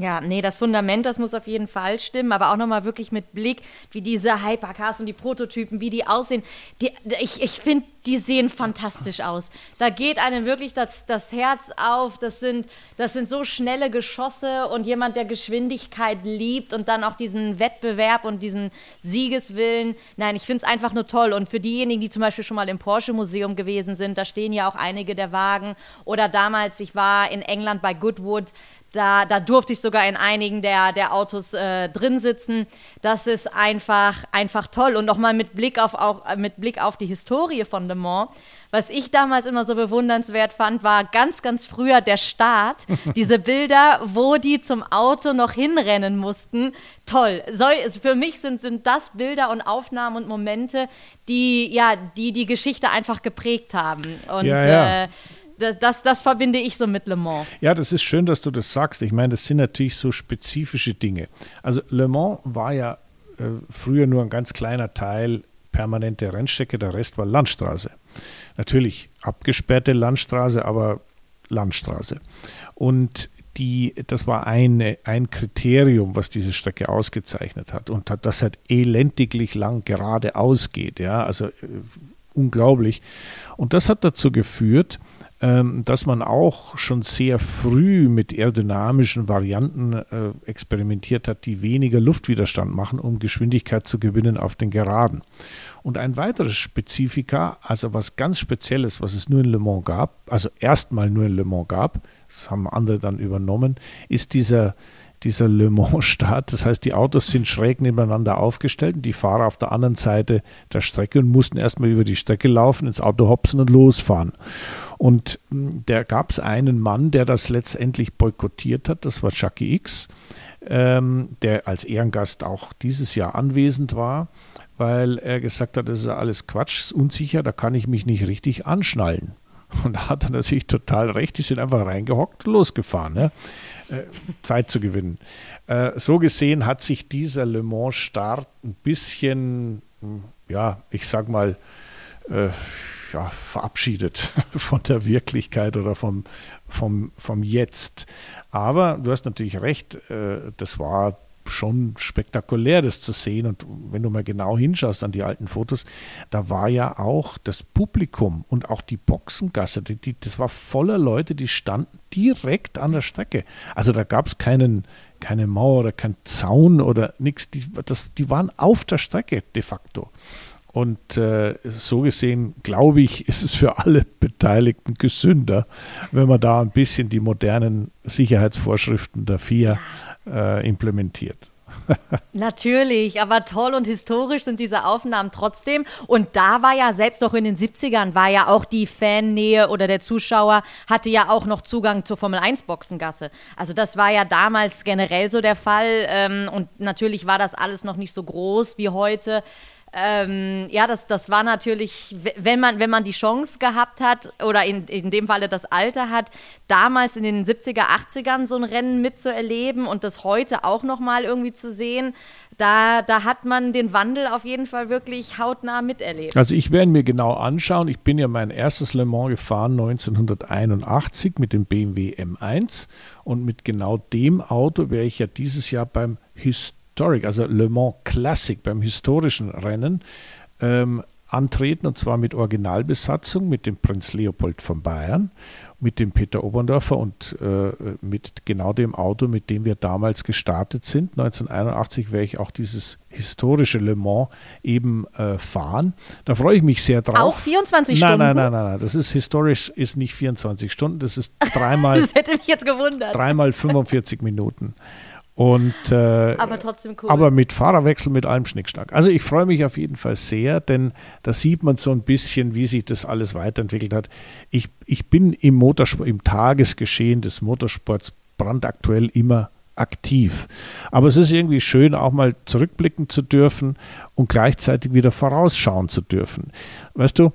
S2: Ja, nee, das Fundament, das muss auf jeden Fall stimmen, aber auch nochmal wirklich mit Blick, wie diese Hypercars und die Prototypen, wie die aussehen. Die, ich ich finde, die sehen fantastisch aus. Da geht einem wirklich das, das Herz auf. Das sind, das sind so schnelle Geschosse und jemand, der Geschwindigkeit liebt und dann auch diesen Wettbewerb und diesen Siegeswillen. Nein, ich finde es einfach nur toll. Und für diejenigen, die zum Beispiel schon mal im Porsche-Museum gewesen sind, da stehen ja auch einige der Wagen. Oder damals, ich war in England bei Goodwood, da, da durfte ich sogar in einigen der, der Autos äh, drin sitzen. Das ist einfach, einfach toll. Und nochmal mit Blick auf auch mit Blick auf die Historie von Le Mans. Was ich damals immer so bewundernswert fand, war ganz, ganz früher der Start. Diese Bilder, wo die zum Auto noch hinrennen mussten. Toll. So, für mich sind, sind das Bilder und Aufnahmen und Momente, die ja, die, die Geschichte einfach geprägt haben. Und
S1: ja, ja.
S2: Äh, das, das, das, verbinde ich so mit Le Mans.
S1: Ja, das ist schön, dass du das sagst. Ich meine, das sind natürlich so spezifische Dinge. Also Le Mans war ja äh, früher nur ein ganz kleiner Teil permanente Rennstrecke, der Rest war Landstraße. Natürlich abgesperrte Landstraße, aber Landstraße. Und die, das war eine, ein Kriterium, was diese Strecke ausgezeichnet hat und hat, das halt elendiglich lang geradeaus geht. Ja, also äh, unglaublich. Und das hat dazu geführt, dass man auch schon sehr früh mit aerodynamischen Varianten äh, experimentiert hat, die weniger Luftwiderstand machen, um Geschwindigkeit zu gewinnen auf den Geraden. Und ein weiteres Spezifika, also was ganz Spezielles, was es nur in Le Mans gab, also erstmal nur in Le Mans gab, das haben andere dann übernommen, ist dieser, dieser Le Mans-Start. Das heißt, die Autos sind schräg nebeneinander aufgestellt und die Fahrer auf der anderen Seite der Strecke und mussten erstmal über die Strecke laufen, ins Auto hopsen und losfahren. Und hm, da gab es einen Mann, der das letztendlich boykottiert hat, das war Chucky X, ähm, der als Ehrengast auch dieses Jahr anwesend war, weil er gesagt hat, das ist alles Quatsch, ist unsicher, da kann ich mich nicht richtig anschnallen. Und da hat er natürlich total recht, die sind einfach reingehockt und losgefahren, ja? äh, Zeit zu gewinnen. Äh, so gesehen hat sich dieser Le Mans-Start ein bisschen, hm, ja, ich sag mal, äh, ja, verabschiedet von der Wirklichkeit oder vom, vom, vom Jetzt. Aber du hast natürlich recht, äh, das war schon spektakulär, das zu sehen. Und wenn du mal genau hinschaust an die alten Fotos, da war ja auch das Publikum und auch die Boxengasse, die, die, das war voller Leute, die standen direkt an der Strecke. Also da gab es keinen, keine Mauer oder keinen Zaun oder nichts. Die, die waren auf der Strecke de facto. Und äh, so gesehen, glaube ich, ist es für alle Beteiligten gesünder, wenn man da ein bisschen die modernen Sicherheitsvorschriften der FIA äh, implementiert.
S2: Natürlich, aber toll und historisch sind diese Aufnahmen trotzdem. Und da war ja selbst noch in den 70ern, war ja auch die Fannähe oder der Zuschauer hatte ja auch noch Zugang zur Formel 1 Boxengasse. Also das war ja damals generell so der Fall. Ähm, und natürlich war das alles noch nicht so groß wie heute. Ähm, ja, das, das war natürlich, wenn man, wenn man die Chance gehabt hat oder in, in dem Falle das Alter hat, damals in den 70er, 80ern so ein Rennen mitzuerleben und das heute auch nochmal irgendwie zu sehen, da, da hat man den Wandel auf jeden Fall wirklich hautnah miterlebt.
S1: Also ich werde mir genau anschauen. Ich bin ja mein erstes Le Mans gefahren 1981 mit dem BMW M1 und mit genau dem Auto wäre ich ja dieses Jahr beim Historic, also Le Mans Classic, beim historischen Rennen ähm, antreten und zwar mit Originalbesatzung mit dem Prinz Leopold von Bayern mit dem Peter Oberndorfer und äh, mit genau dem Auto, mit dem wir damals gestartet sind. 1981 werde ich auch dieses historische Le Mans eben äh, fahren. Da freue ich mich sehr drauf.
S2: Auch 24
S1: nein,
S2: Stunden?
S1: Nein, nein, nein, nein. Das ist historisch, ist nicht 24 Stunden. Das ist dreimal.
S2: das hätte mich jetzt gewundert.
S1: Dreimal 45 Minuten. Und, äh,
S2: aber trotzdem cool.
S1: Aber mit Fahrerwechsel, mit allem Schnickschnack. Also ich freue mich auf jeden Fall sehr, denn da sieht man so ein bisschen, wie sich das alles weiterentwickelt hat. Ich, ich bin im Motorsport, im Tagesgeschehen des Motorsports brandaktuell immer aktiv. Aber es ist irgendwie schön, auch mal zurückblicken zu dürfen und gleichzeitig wieder vorausschauen zu dürfen. Weißt du,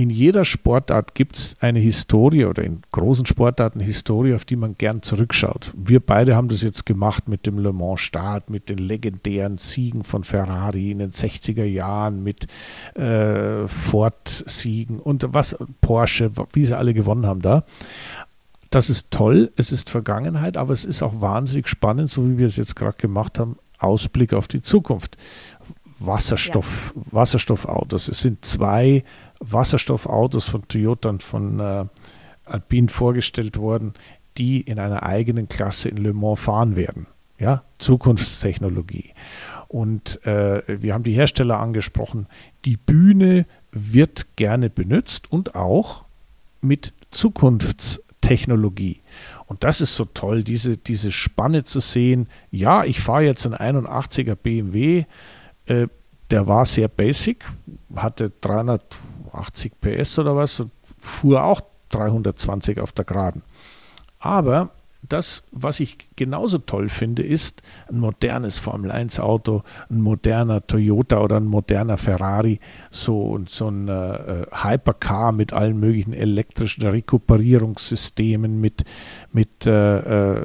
S1: in jeder Sportart gibt es eine Historie oder in großen Sportarten eine Historie, auf die man gern zurückschaut. Wir beide haben das jetzt gemacht mit dem Le Mans Start, mit den legendären Siegen von Ferrari in den 60er Jahren, mit äh, Ford-Siegen und was Porsche, wie sie alle gewonnen haben da. Das ist toll, es ist Vergangenheit, aber es ist auch wahnsinnig spannend, so wie wir es jetzt gerade gemacht haben, Ausblick auf die Zukunft. Wasserstoff, ja. Wasserstoffautos. Es sind zwei Wasserstoffautos von Toyota und von äh, Alpine vorgestellt worden, die in einer eigenen Klasse in Le Mans fahren werden. Ja, Zukunftstechnologie. Und äh, wir haben die Hersteller angesprochen. Die Bühne wird gerne benutzt und auch mit Zukunftstechnologie. Und das ist so toll, diese, diese Spanne zu sehen. Ja, ich fahre jetzt einen 81er BMW, äh, der war sehr basic, hatte 300 80 PS oder was und fuhr auch 320 auf der Geraden. Aber das, was ich genauso toll finde, ist ein modernes Formel 1 Auto, ein moderner Toyota oder ein moderner Ferrari, so, so ein äh, Hypercar mit allen möglichen elektrischen Rekuperierungssystemen, mit, mit äh, äh,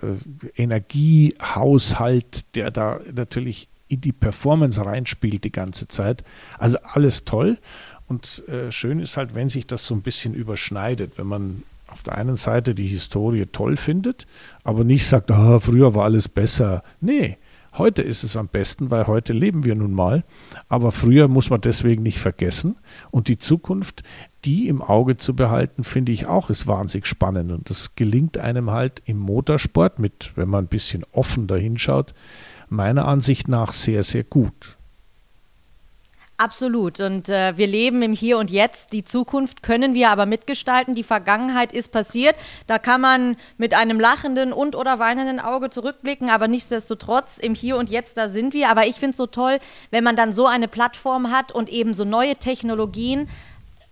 S1: Energiehaushalt, der da natürlich in die Performance reinspielt die ganze Zeit. Also alles toll. Und äh, schön ist halt, wenn sich das so ein bisschen überschneidet, wenn man auf der einen Seite die Historie toll findet, aber nicht sagt, ah, früher war alles besser. Nee, heute ist es am besten, weil heute leben wir nun mal. Aber früher muss man deswegen nicht vergessen. Und die Zukunft, die im Auge zu behalten, finde ich auch, ist wahnsinnig spannend. Und das gelingt einem halt im Motorsport mit, wenn man ein bisschen offen dahinschaut, meiner Ansicht nach sehr, sehr gut.
S2: Absolut. Und äh, wir leben im Hier und Jetzt. Die Zukunft können wir aber mitgestalten. Die Vergangenheit ist passiert. Da kann man mit einem lachenden und oder weinenden Auge zurückblicken. Aber nichtsdestotrotz, im Hier und Jetzt, da sind wir. Aber ich finde es so toll, wenn man dann so eine Plattform hat und eben so neue Technologien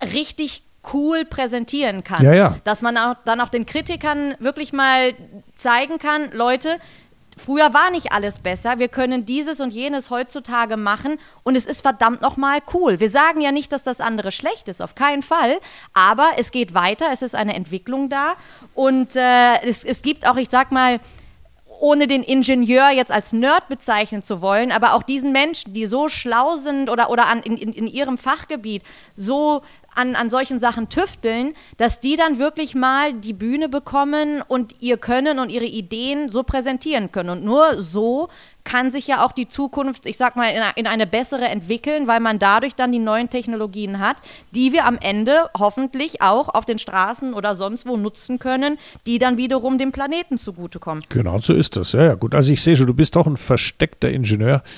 S2: richtig cool präsentieren kann.
S1: Ja, ja.
S2: Dass man auch, dann auch den Kritikern wirklich mal zeigen kann, Leute, Früher war nicht alles besser. Wir können dieses und jenes heutzutage machen und es ist verdammt nochmal cool. Wir sagen ja nicht, dass das andere schlecht ist, auf keinen Fall. Aber es geht weiter, es ist eine Entwicklung da und äh, es, es gibt auch, ich sag mal, ohne den Ingenieur jetzt als Nerd bezeichnen zu wollen, aber auch diesen Menschen, die so schlau sind oder, oder an, in, in, in ihrem Fachgebiet so an, an solchen Sachen tüfteln, dass die dann wirklich mal die Bühne bekommen und ihr Können und ihre Ideen so präsentieren können. Und nur so kann sich ja auch die Zukunft, ich sag mal, in eine bessere entwickeln, weil man dadurch dann die neuen Technologien hat, die wir am Ende hoffentlich auch auf den Straßen oder sonst wo nutzen können, die dann wiederum dem Planeten zugutekommen.
S1: Genau so ist das. Ja, ja, gut. Also ich sehe schon, du bist doch ein versteckter Ingenieur.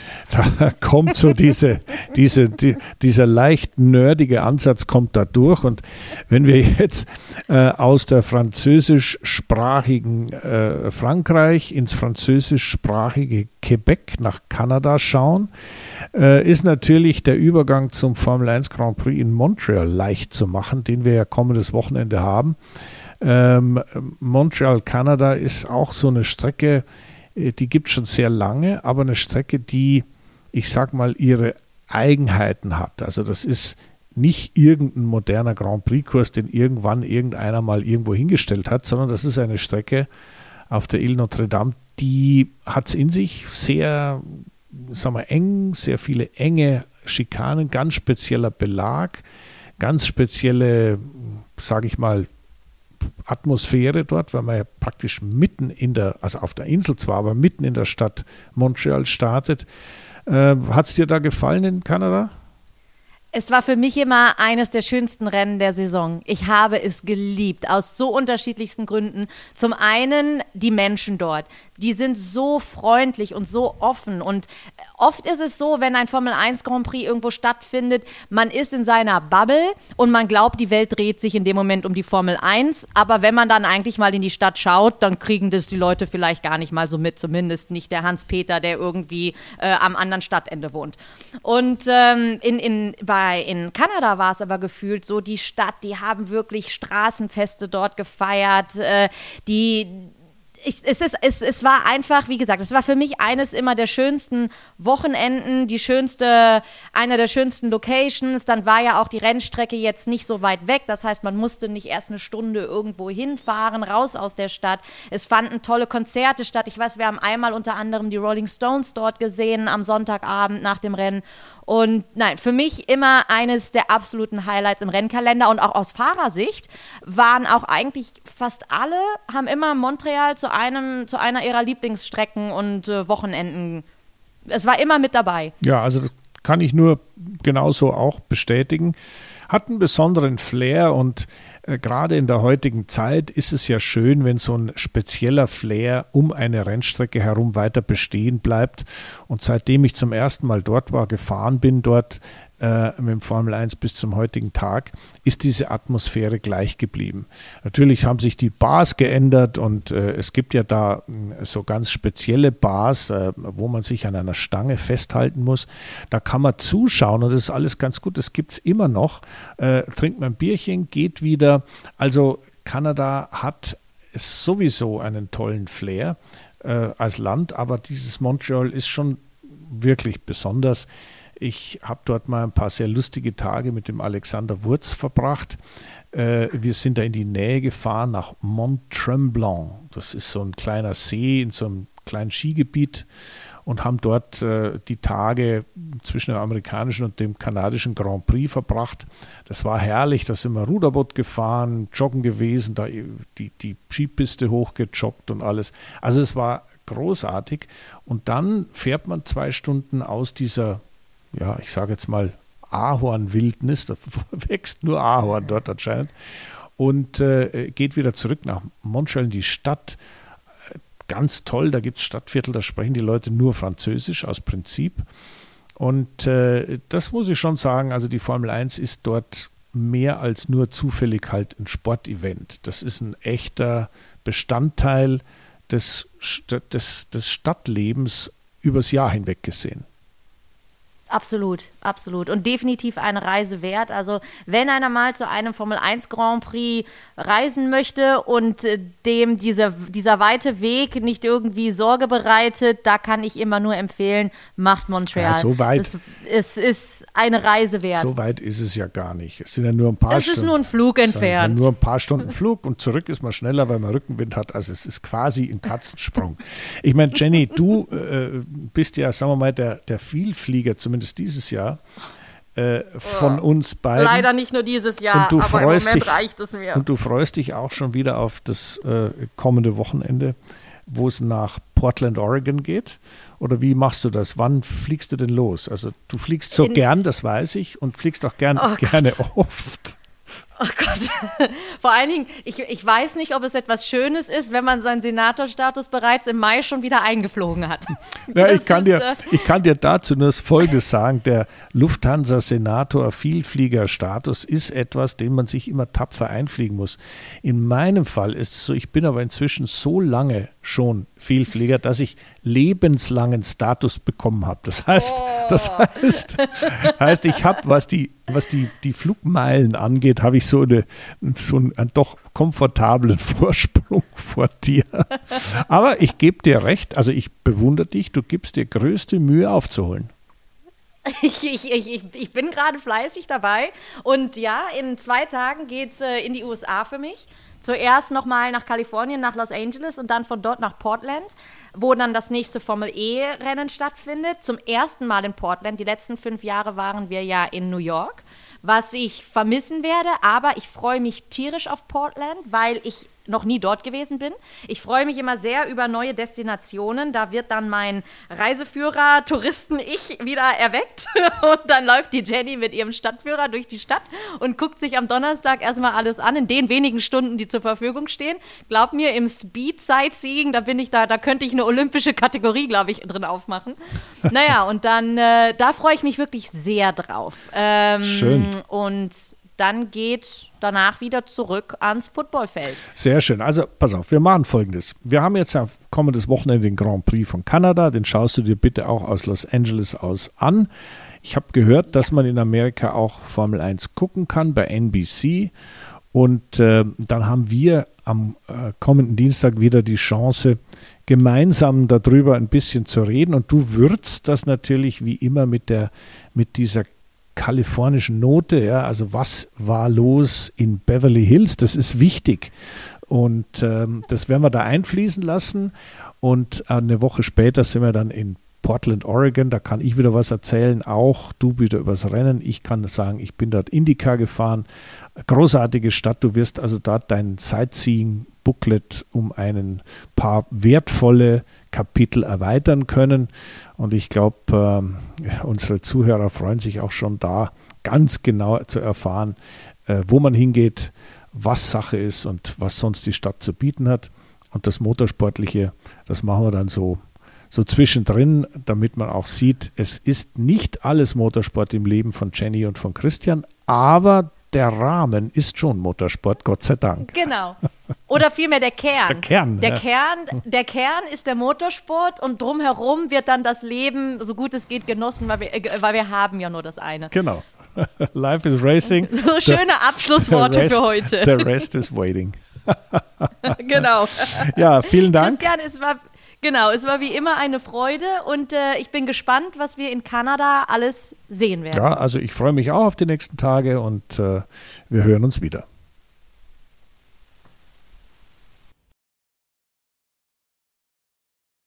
S1: Da kommt so diese, diese, die, dieser leicht nerdige Ansatz kommt da durch. Und wenn wir jetzt äh, aus der französischsprachigen äh, Frankreich ins französischsprachige Quebec nach Kanada schauen, äh, ist natürlich der Übergang zum Formel 1 Grand Prix in Montreal leicht zu machen, den wir ja kommendes Wochenende haben. Ähm, Montreal, Kanada ist auch so eine Strecke, äh, die gibt es schon sehr lange, aber eine Strecke, die, ich sag mal, ihre Eigenheiten hat. Also das ist nicht irgendein moderner Grand Prix-Kurs, den irgendwann irgendeiner mal irgendwo hingestellt hat, sondern das ist eine Strecke auf der Ile Notre Dame, die hat es in sich sehr, sagen wir, eng, sehr viele enge Schikanen, ganz spezieller Belag, ganz spezielle, sage ich mal, Atmosphäre dort, weil man ja praktisch mitten in der, also auf der Insel zwar, aber mitten in der Stadt Montreal startet. Äh, Hat es dir da gefallen in Kanada?
S2: Es war für mich immer eines der schönsten Rennen der Saison. Ich habe es geliebt, aus so unterschiedlichsten Gründen. Zum einen die Menschen dort. Die sind so freundlich und so offen. Und oft ist es so, wenn ein Formel 1 Grand Prix irgendwo stattfindet, man ist in seiner Bubble und man glaubt, die Welt dreht sich in dem Moment um die Formel 1. Aber wenn man dann eigentlich mal in die Stadt schaut, dann kriegen das die Leute vielleicht gar nicht mal so mit. Zumindest nicht der Hans-Peter, der irgendwie äh, am anderen Stadtende wohnt. Und ähm, in, in, bei in Kanada war es aber gefühlt so, die Stadt, die haben wirklich Straßenfeste dort gefeiert, äh, die, ich, es, ist, es, es war einfach, wie gesagt, es war für mich eines immer der schönsten Wochenenden, die schönste, einer der schönsten Locations. Dann war ja auch die Rennstrecke jetzt nicht so weit weg. Das heißt, man musste nicht erst eine Stunde irgendwo hinfahren, raus aus der Stadt. Es fanden tolle Konzerte statt. Ich weiß, wir haben einmal unter anderem die Rolling Stones dort gesehen am Sonntagabend nach dem Rennen. Und nein, für mich immer eines der absoluten Highlights im Rennkalender und auch aus Fahrersicht waren auch eigentlich fast alle, haben immer Montreal zu einem, zu einer ihrer Lieblingsstrecken und äh, Wochenenden. Es war immer mit dabei.
S1: Ja, also das kann ich nur genauso auch bestätigen. Hat einen besonderen Flair und äh, gerade in der heutigen Zeit ist es ja schön, wenn so ein spezieller Flair um eine Rennstrecke herum weiter bestehen bleibt. Und seitdem ich zum ersten Mal dort war, gefahren bin dort, äh, mit dem Formel 1 bis zum heutigen Tag, ist diese Atmosphäre gleich geblieben. Natürlich haben sich die Bars geändert und äh, es gibt ja da äh, so ganz spezielle Bars, äh, wo man sich an einer Stange festhalten muss. Da kann man zuschauen und das ist alles ganz gut. Das gibt es immer noch. Äh, trinkt man ein Bierchen, geht wieder. Also Kanada hat sowieso einen tollen Flair äh, als Land, aber dieses Montreal ist schon wirklich besonders. Ich habe dort mal ein paar sehr lustige Tage mit dem Alexander Wurz verbracht. Äh, wir sind da in die Nähe gefahren nach Mont Tremblant. Das ist so ein kleiner See in so einem kleinen Skigebiet und haben dort äh, die Tage zwischen dem amerikanischen und dem kanadischen Grand Prix verbracht. Das war herrlich, da sind wir Ruderboot gefahren, joggen gewesen, da die, die Skipiste hochgejoggt und alles. Also es war großartig. Und dann fährt man zwei Stunden aus dieser ja, ich sage jetzt mal Ahornwildnis, da wächst nur Ahorn dort anscheinend, und äh, geht wieder zurück nach Montreal in die Stadt. Ganz toll, da gibt es Stadtviertel, da sprechen die Leute nur Französisch aus Prinzip. Und äh, das muss ich schon sagen, also die Formel 1 ist dort mehr als nur zufällig halt ein Sportevent. Das ist ein echter Bestandteil des, des, des Stadtlebens übers Jahr hinweg gesehen.
S2: Absolut, absolut. Und definitiv eine Reise wert. Also, wenn einer mal zu einem Formel 1 Grand Prix reisen möchte und äh, dem dieser, dieser weite Weg nicht irgendwie Sorge bereitet, da kann ich immer nur empfehlen, macht Montreal. Ja,
S1: so weit.
S2: Es, es, ist eine Reise wert.
S1: So weit ist es ja gar nicht. Es sind ja nur ein paar
S2: es
S1: Stunden.
S2: Es ist nur ein Flug entfernt.
S1: Nur ein paar Stunden Flug und zurück ist man schneller, weil man Rückenwind hat. Also, es ist quasi ein Katzensprung. ich meine, Jenny, du äh, bist ja, sagen wir mal, der, der Vielflieger, zumindest zumindest dieses Jahr, äh, von oh, uns beiden.
S2: Leider nicht nur dieses Jahr, aber
S1: freust
S2: im Moment
S1: dich,
S2: reicht es mir.
S1: Und du freust dich auch schon wieder auf das äh, kommende Wochenende, wo es nach Portland, Oregon geht. Oder wie machst du das? Wann fliegst du denn los? Also du fliegst so In, gern, das weiß ich, und fliegst auch gern, oh gerne oft.
S2: Oh Gott. Vor allen Dingen, ich, ich weiß nicht, ob es etwas Schönes ist, wenn man seinen Senatorstatus bereits im Mai schon wieder eingeflogen hat.
S1: Ja, ich, kann dir, äh, ich kann dir dazu nur das Folgendes sagen. Der Lufthansa-Senator-Vielfliegerstatus ist etwas, den man sich immer tapfer einfliegen muss. In meinem Fall ist es so, ich bin aber inzwischen so lange schon Vielflieger, dass ich lebenslangen Status bekommen habe. Das heißt, oh. das heißt, heißt ich habe, was die, was die, die Flugmeilen angeht, habe ich so, eine, so einen, einen doch komfortablen Vorsprung vor dir. Aber ich gebe dir recht, also ich bewundere dich, du gibst dir größte Mühe aufzuholen.
S2: Ich, ich, ich, ich bin gerade fleißig dabei. Und ja, in zwei Tagen geht es äh, in die USA für mich. Zuerst nochmal nach Kalifornien, nach Los Angeles und dann von dort nach Portland, wo dann das nächste Formel E-Rennen stattfindet. Zum ersten Mal in Portland. Die letzten fünf Jahre waren wir ja in New York, was ich vermissen werde. Aber ich freue mich tierisch auf Portland, weil ich noch nie dort gewesen bin. Ich freue mich immer sehr über neue Destinationen. Da wird dann mein Reiseführer, Touristen-Ich wieder erweckt. Und dann läuft die Jenny mit ihrem Stadtführer durch die Stadt und guckt sich am Donnerstag erstmal alles an, in den wenigen Stunden, die zur Verfügung stehen. Glaub mir, im Speed-Sightseeing, da bin ich da, da könnte ich eine olympische Kategorie, glaube ich, drin aufmachen. Naja, und dann, äh, da freue ich mich wirklich sehr drauf. Ähm,
S1: Schön.
S2: Und dann geht danach wieder zurück ans Footballfeld.
S1: Sehr schön. Also pass auf, wir machen folgendes. Wir haben jetzt am kommendes Wochenende den Grand Prix von Kanada. Den schaust du dir bitte auch aus Los Angeles aus an. Ich habe gehört, dass man in Amerika auch Formel 1 gucken kann bei NBC. Und äh, dann haben wir am äh, kommenden Dienstag wieder die Chance, gemeinsam darüber ein bisschen zu reden. Und du würzt das natürlich wie immer mit, der, mit dieser kalifornischen Note. Ja, also was war los in Beverly Hills? Das ist wichtig. Und ähm, das werden wir da einfließen lassen. Und eine Woche später sind wir dann in Portland, Oregon. Da kann ich wieder was erzählen. Auch du wieder übers Rennen. Ich kann sagen, ich bin dort Indica gefahren. Großartige Stadt. Du wirst also dort dein Sightseeing-Booklet um ein paar wertvolle Kapitel erweitern können. Und ich glaube, äh, unsere Zuhörer freuen sich auch schon da, ganz genau zu erfahren, äh, wo man hingeht, was Sache ist und was sonst die Stadt zu bieten hat. Und das Motorsportliche, das machen wir dann so, so zwischendrin, damit man auch sieht, es ist nicht alles Motorsport im Leben von Jenny und von Christian, aber der Rahmen ist schon Motorsport, Gott sei Dank.
S2: Genau. Oder vielmehr der Kern.
S1: Der Kern.
S2: Der,
S1: ja.
S2: Kern, der Kern ist der Motorsport und drumherum wird dann das Leben, so gut es geht, genossen, weil wir, äh, weil wir haben ja nur das eine.
S1: Genau. Life is racing.
S2: So schöne Abschlussworte
S1: rest,
S2: für heute.
S1: The rest is waiting.
S2: genau.
S1: Ja, vielen Dank.
S2: Christian, es war, genau, es war wie immer eine Freude und äh, ich bin gespannt, was wir in Kanada alles sehen werden.
S1: Ja, also ich freue mich auch auf die nächsten Tage und äh, wir hören uns wieder.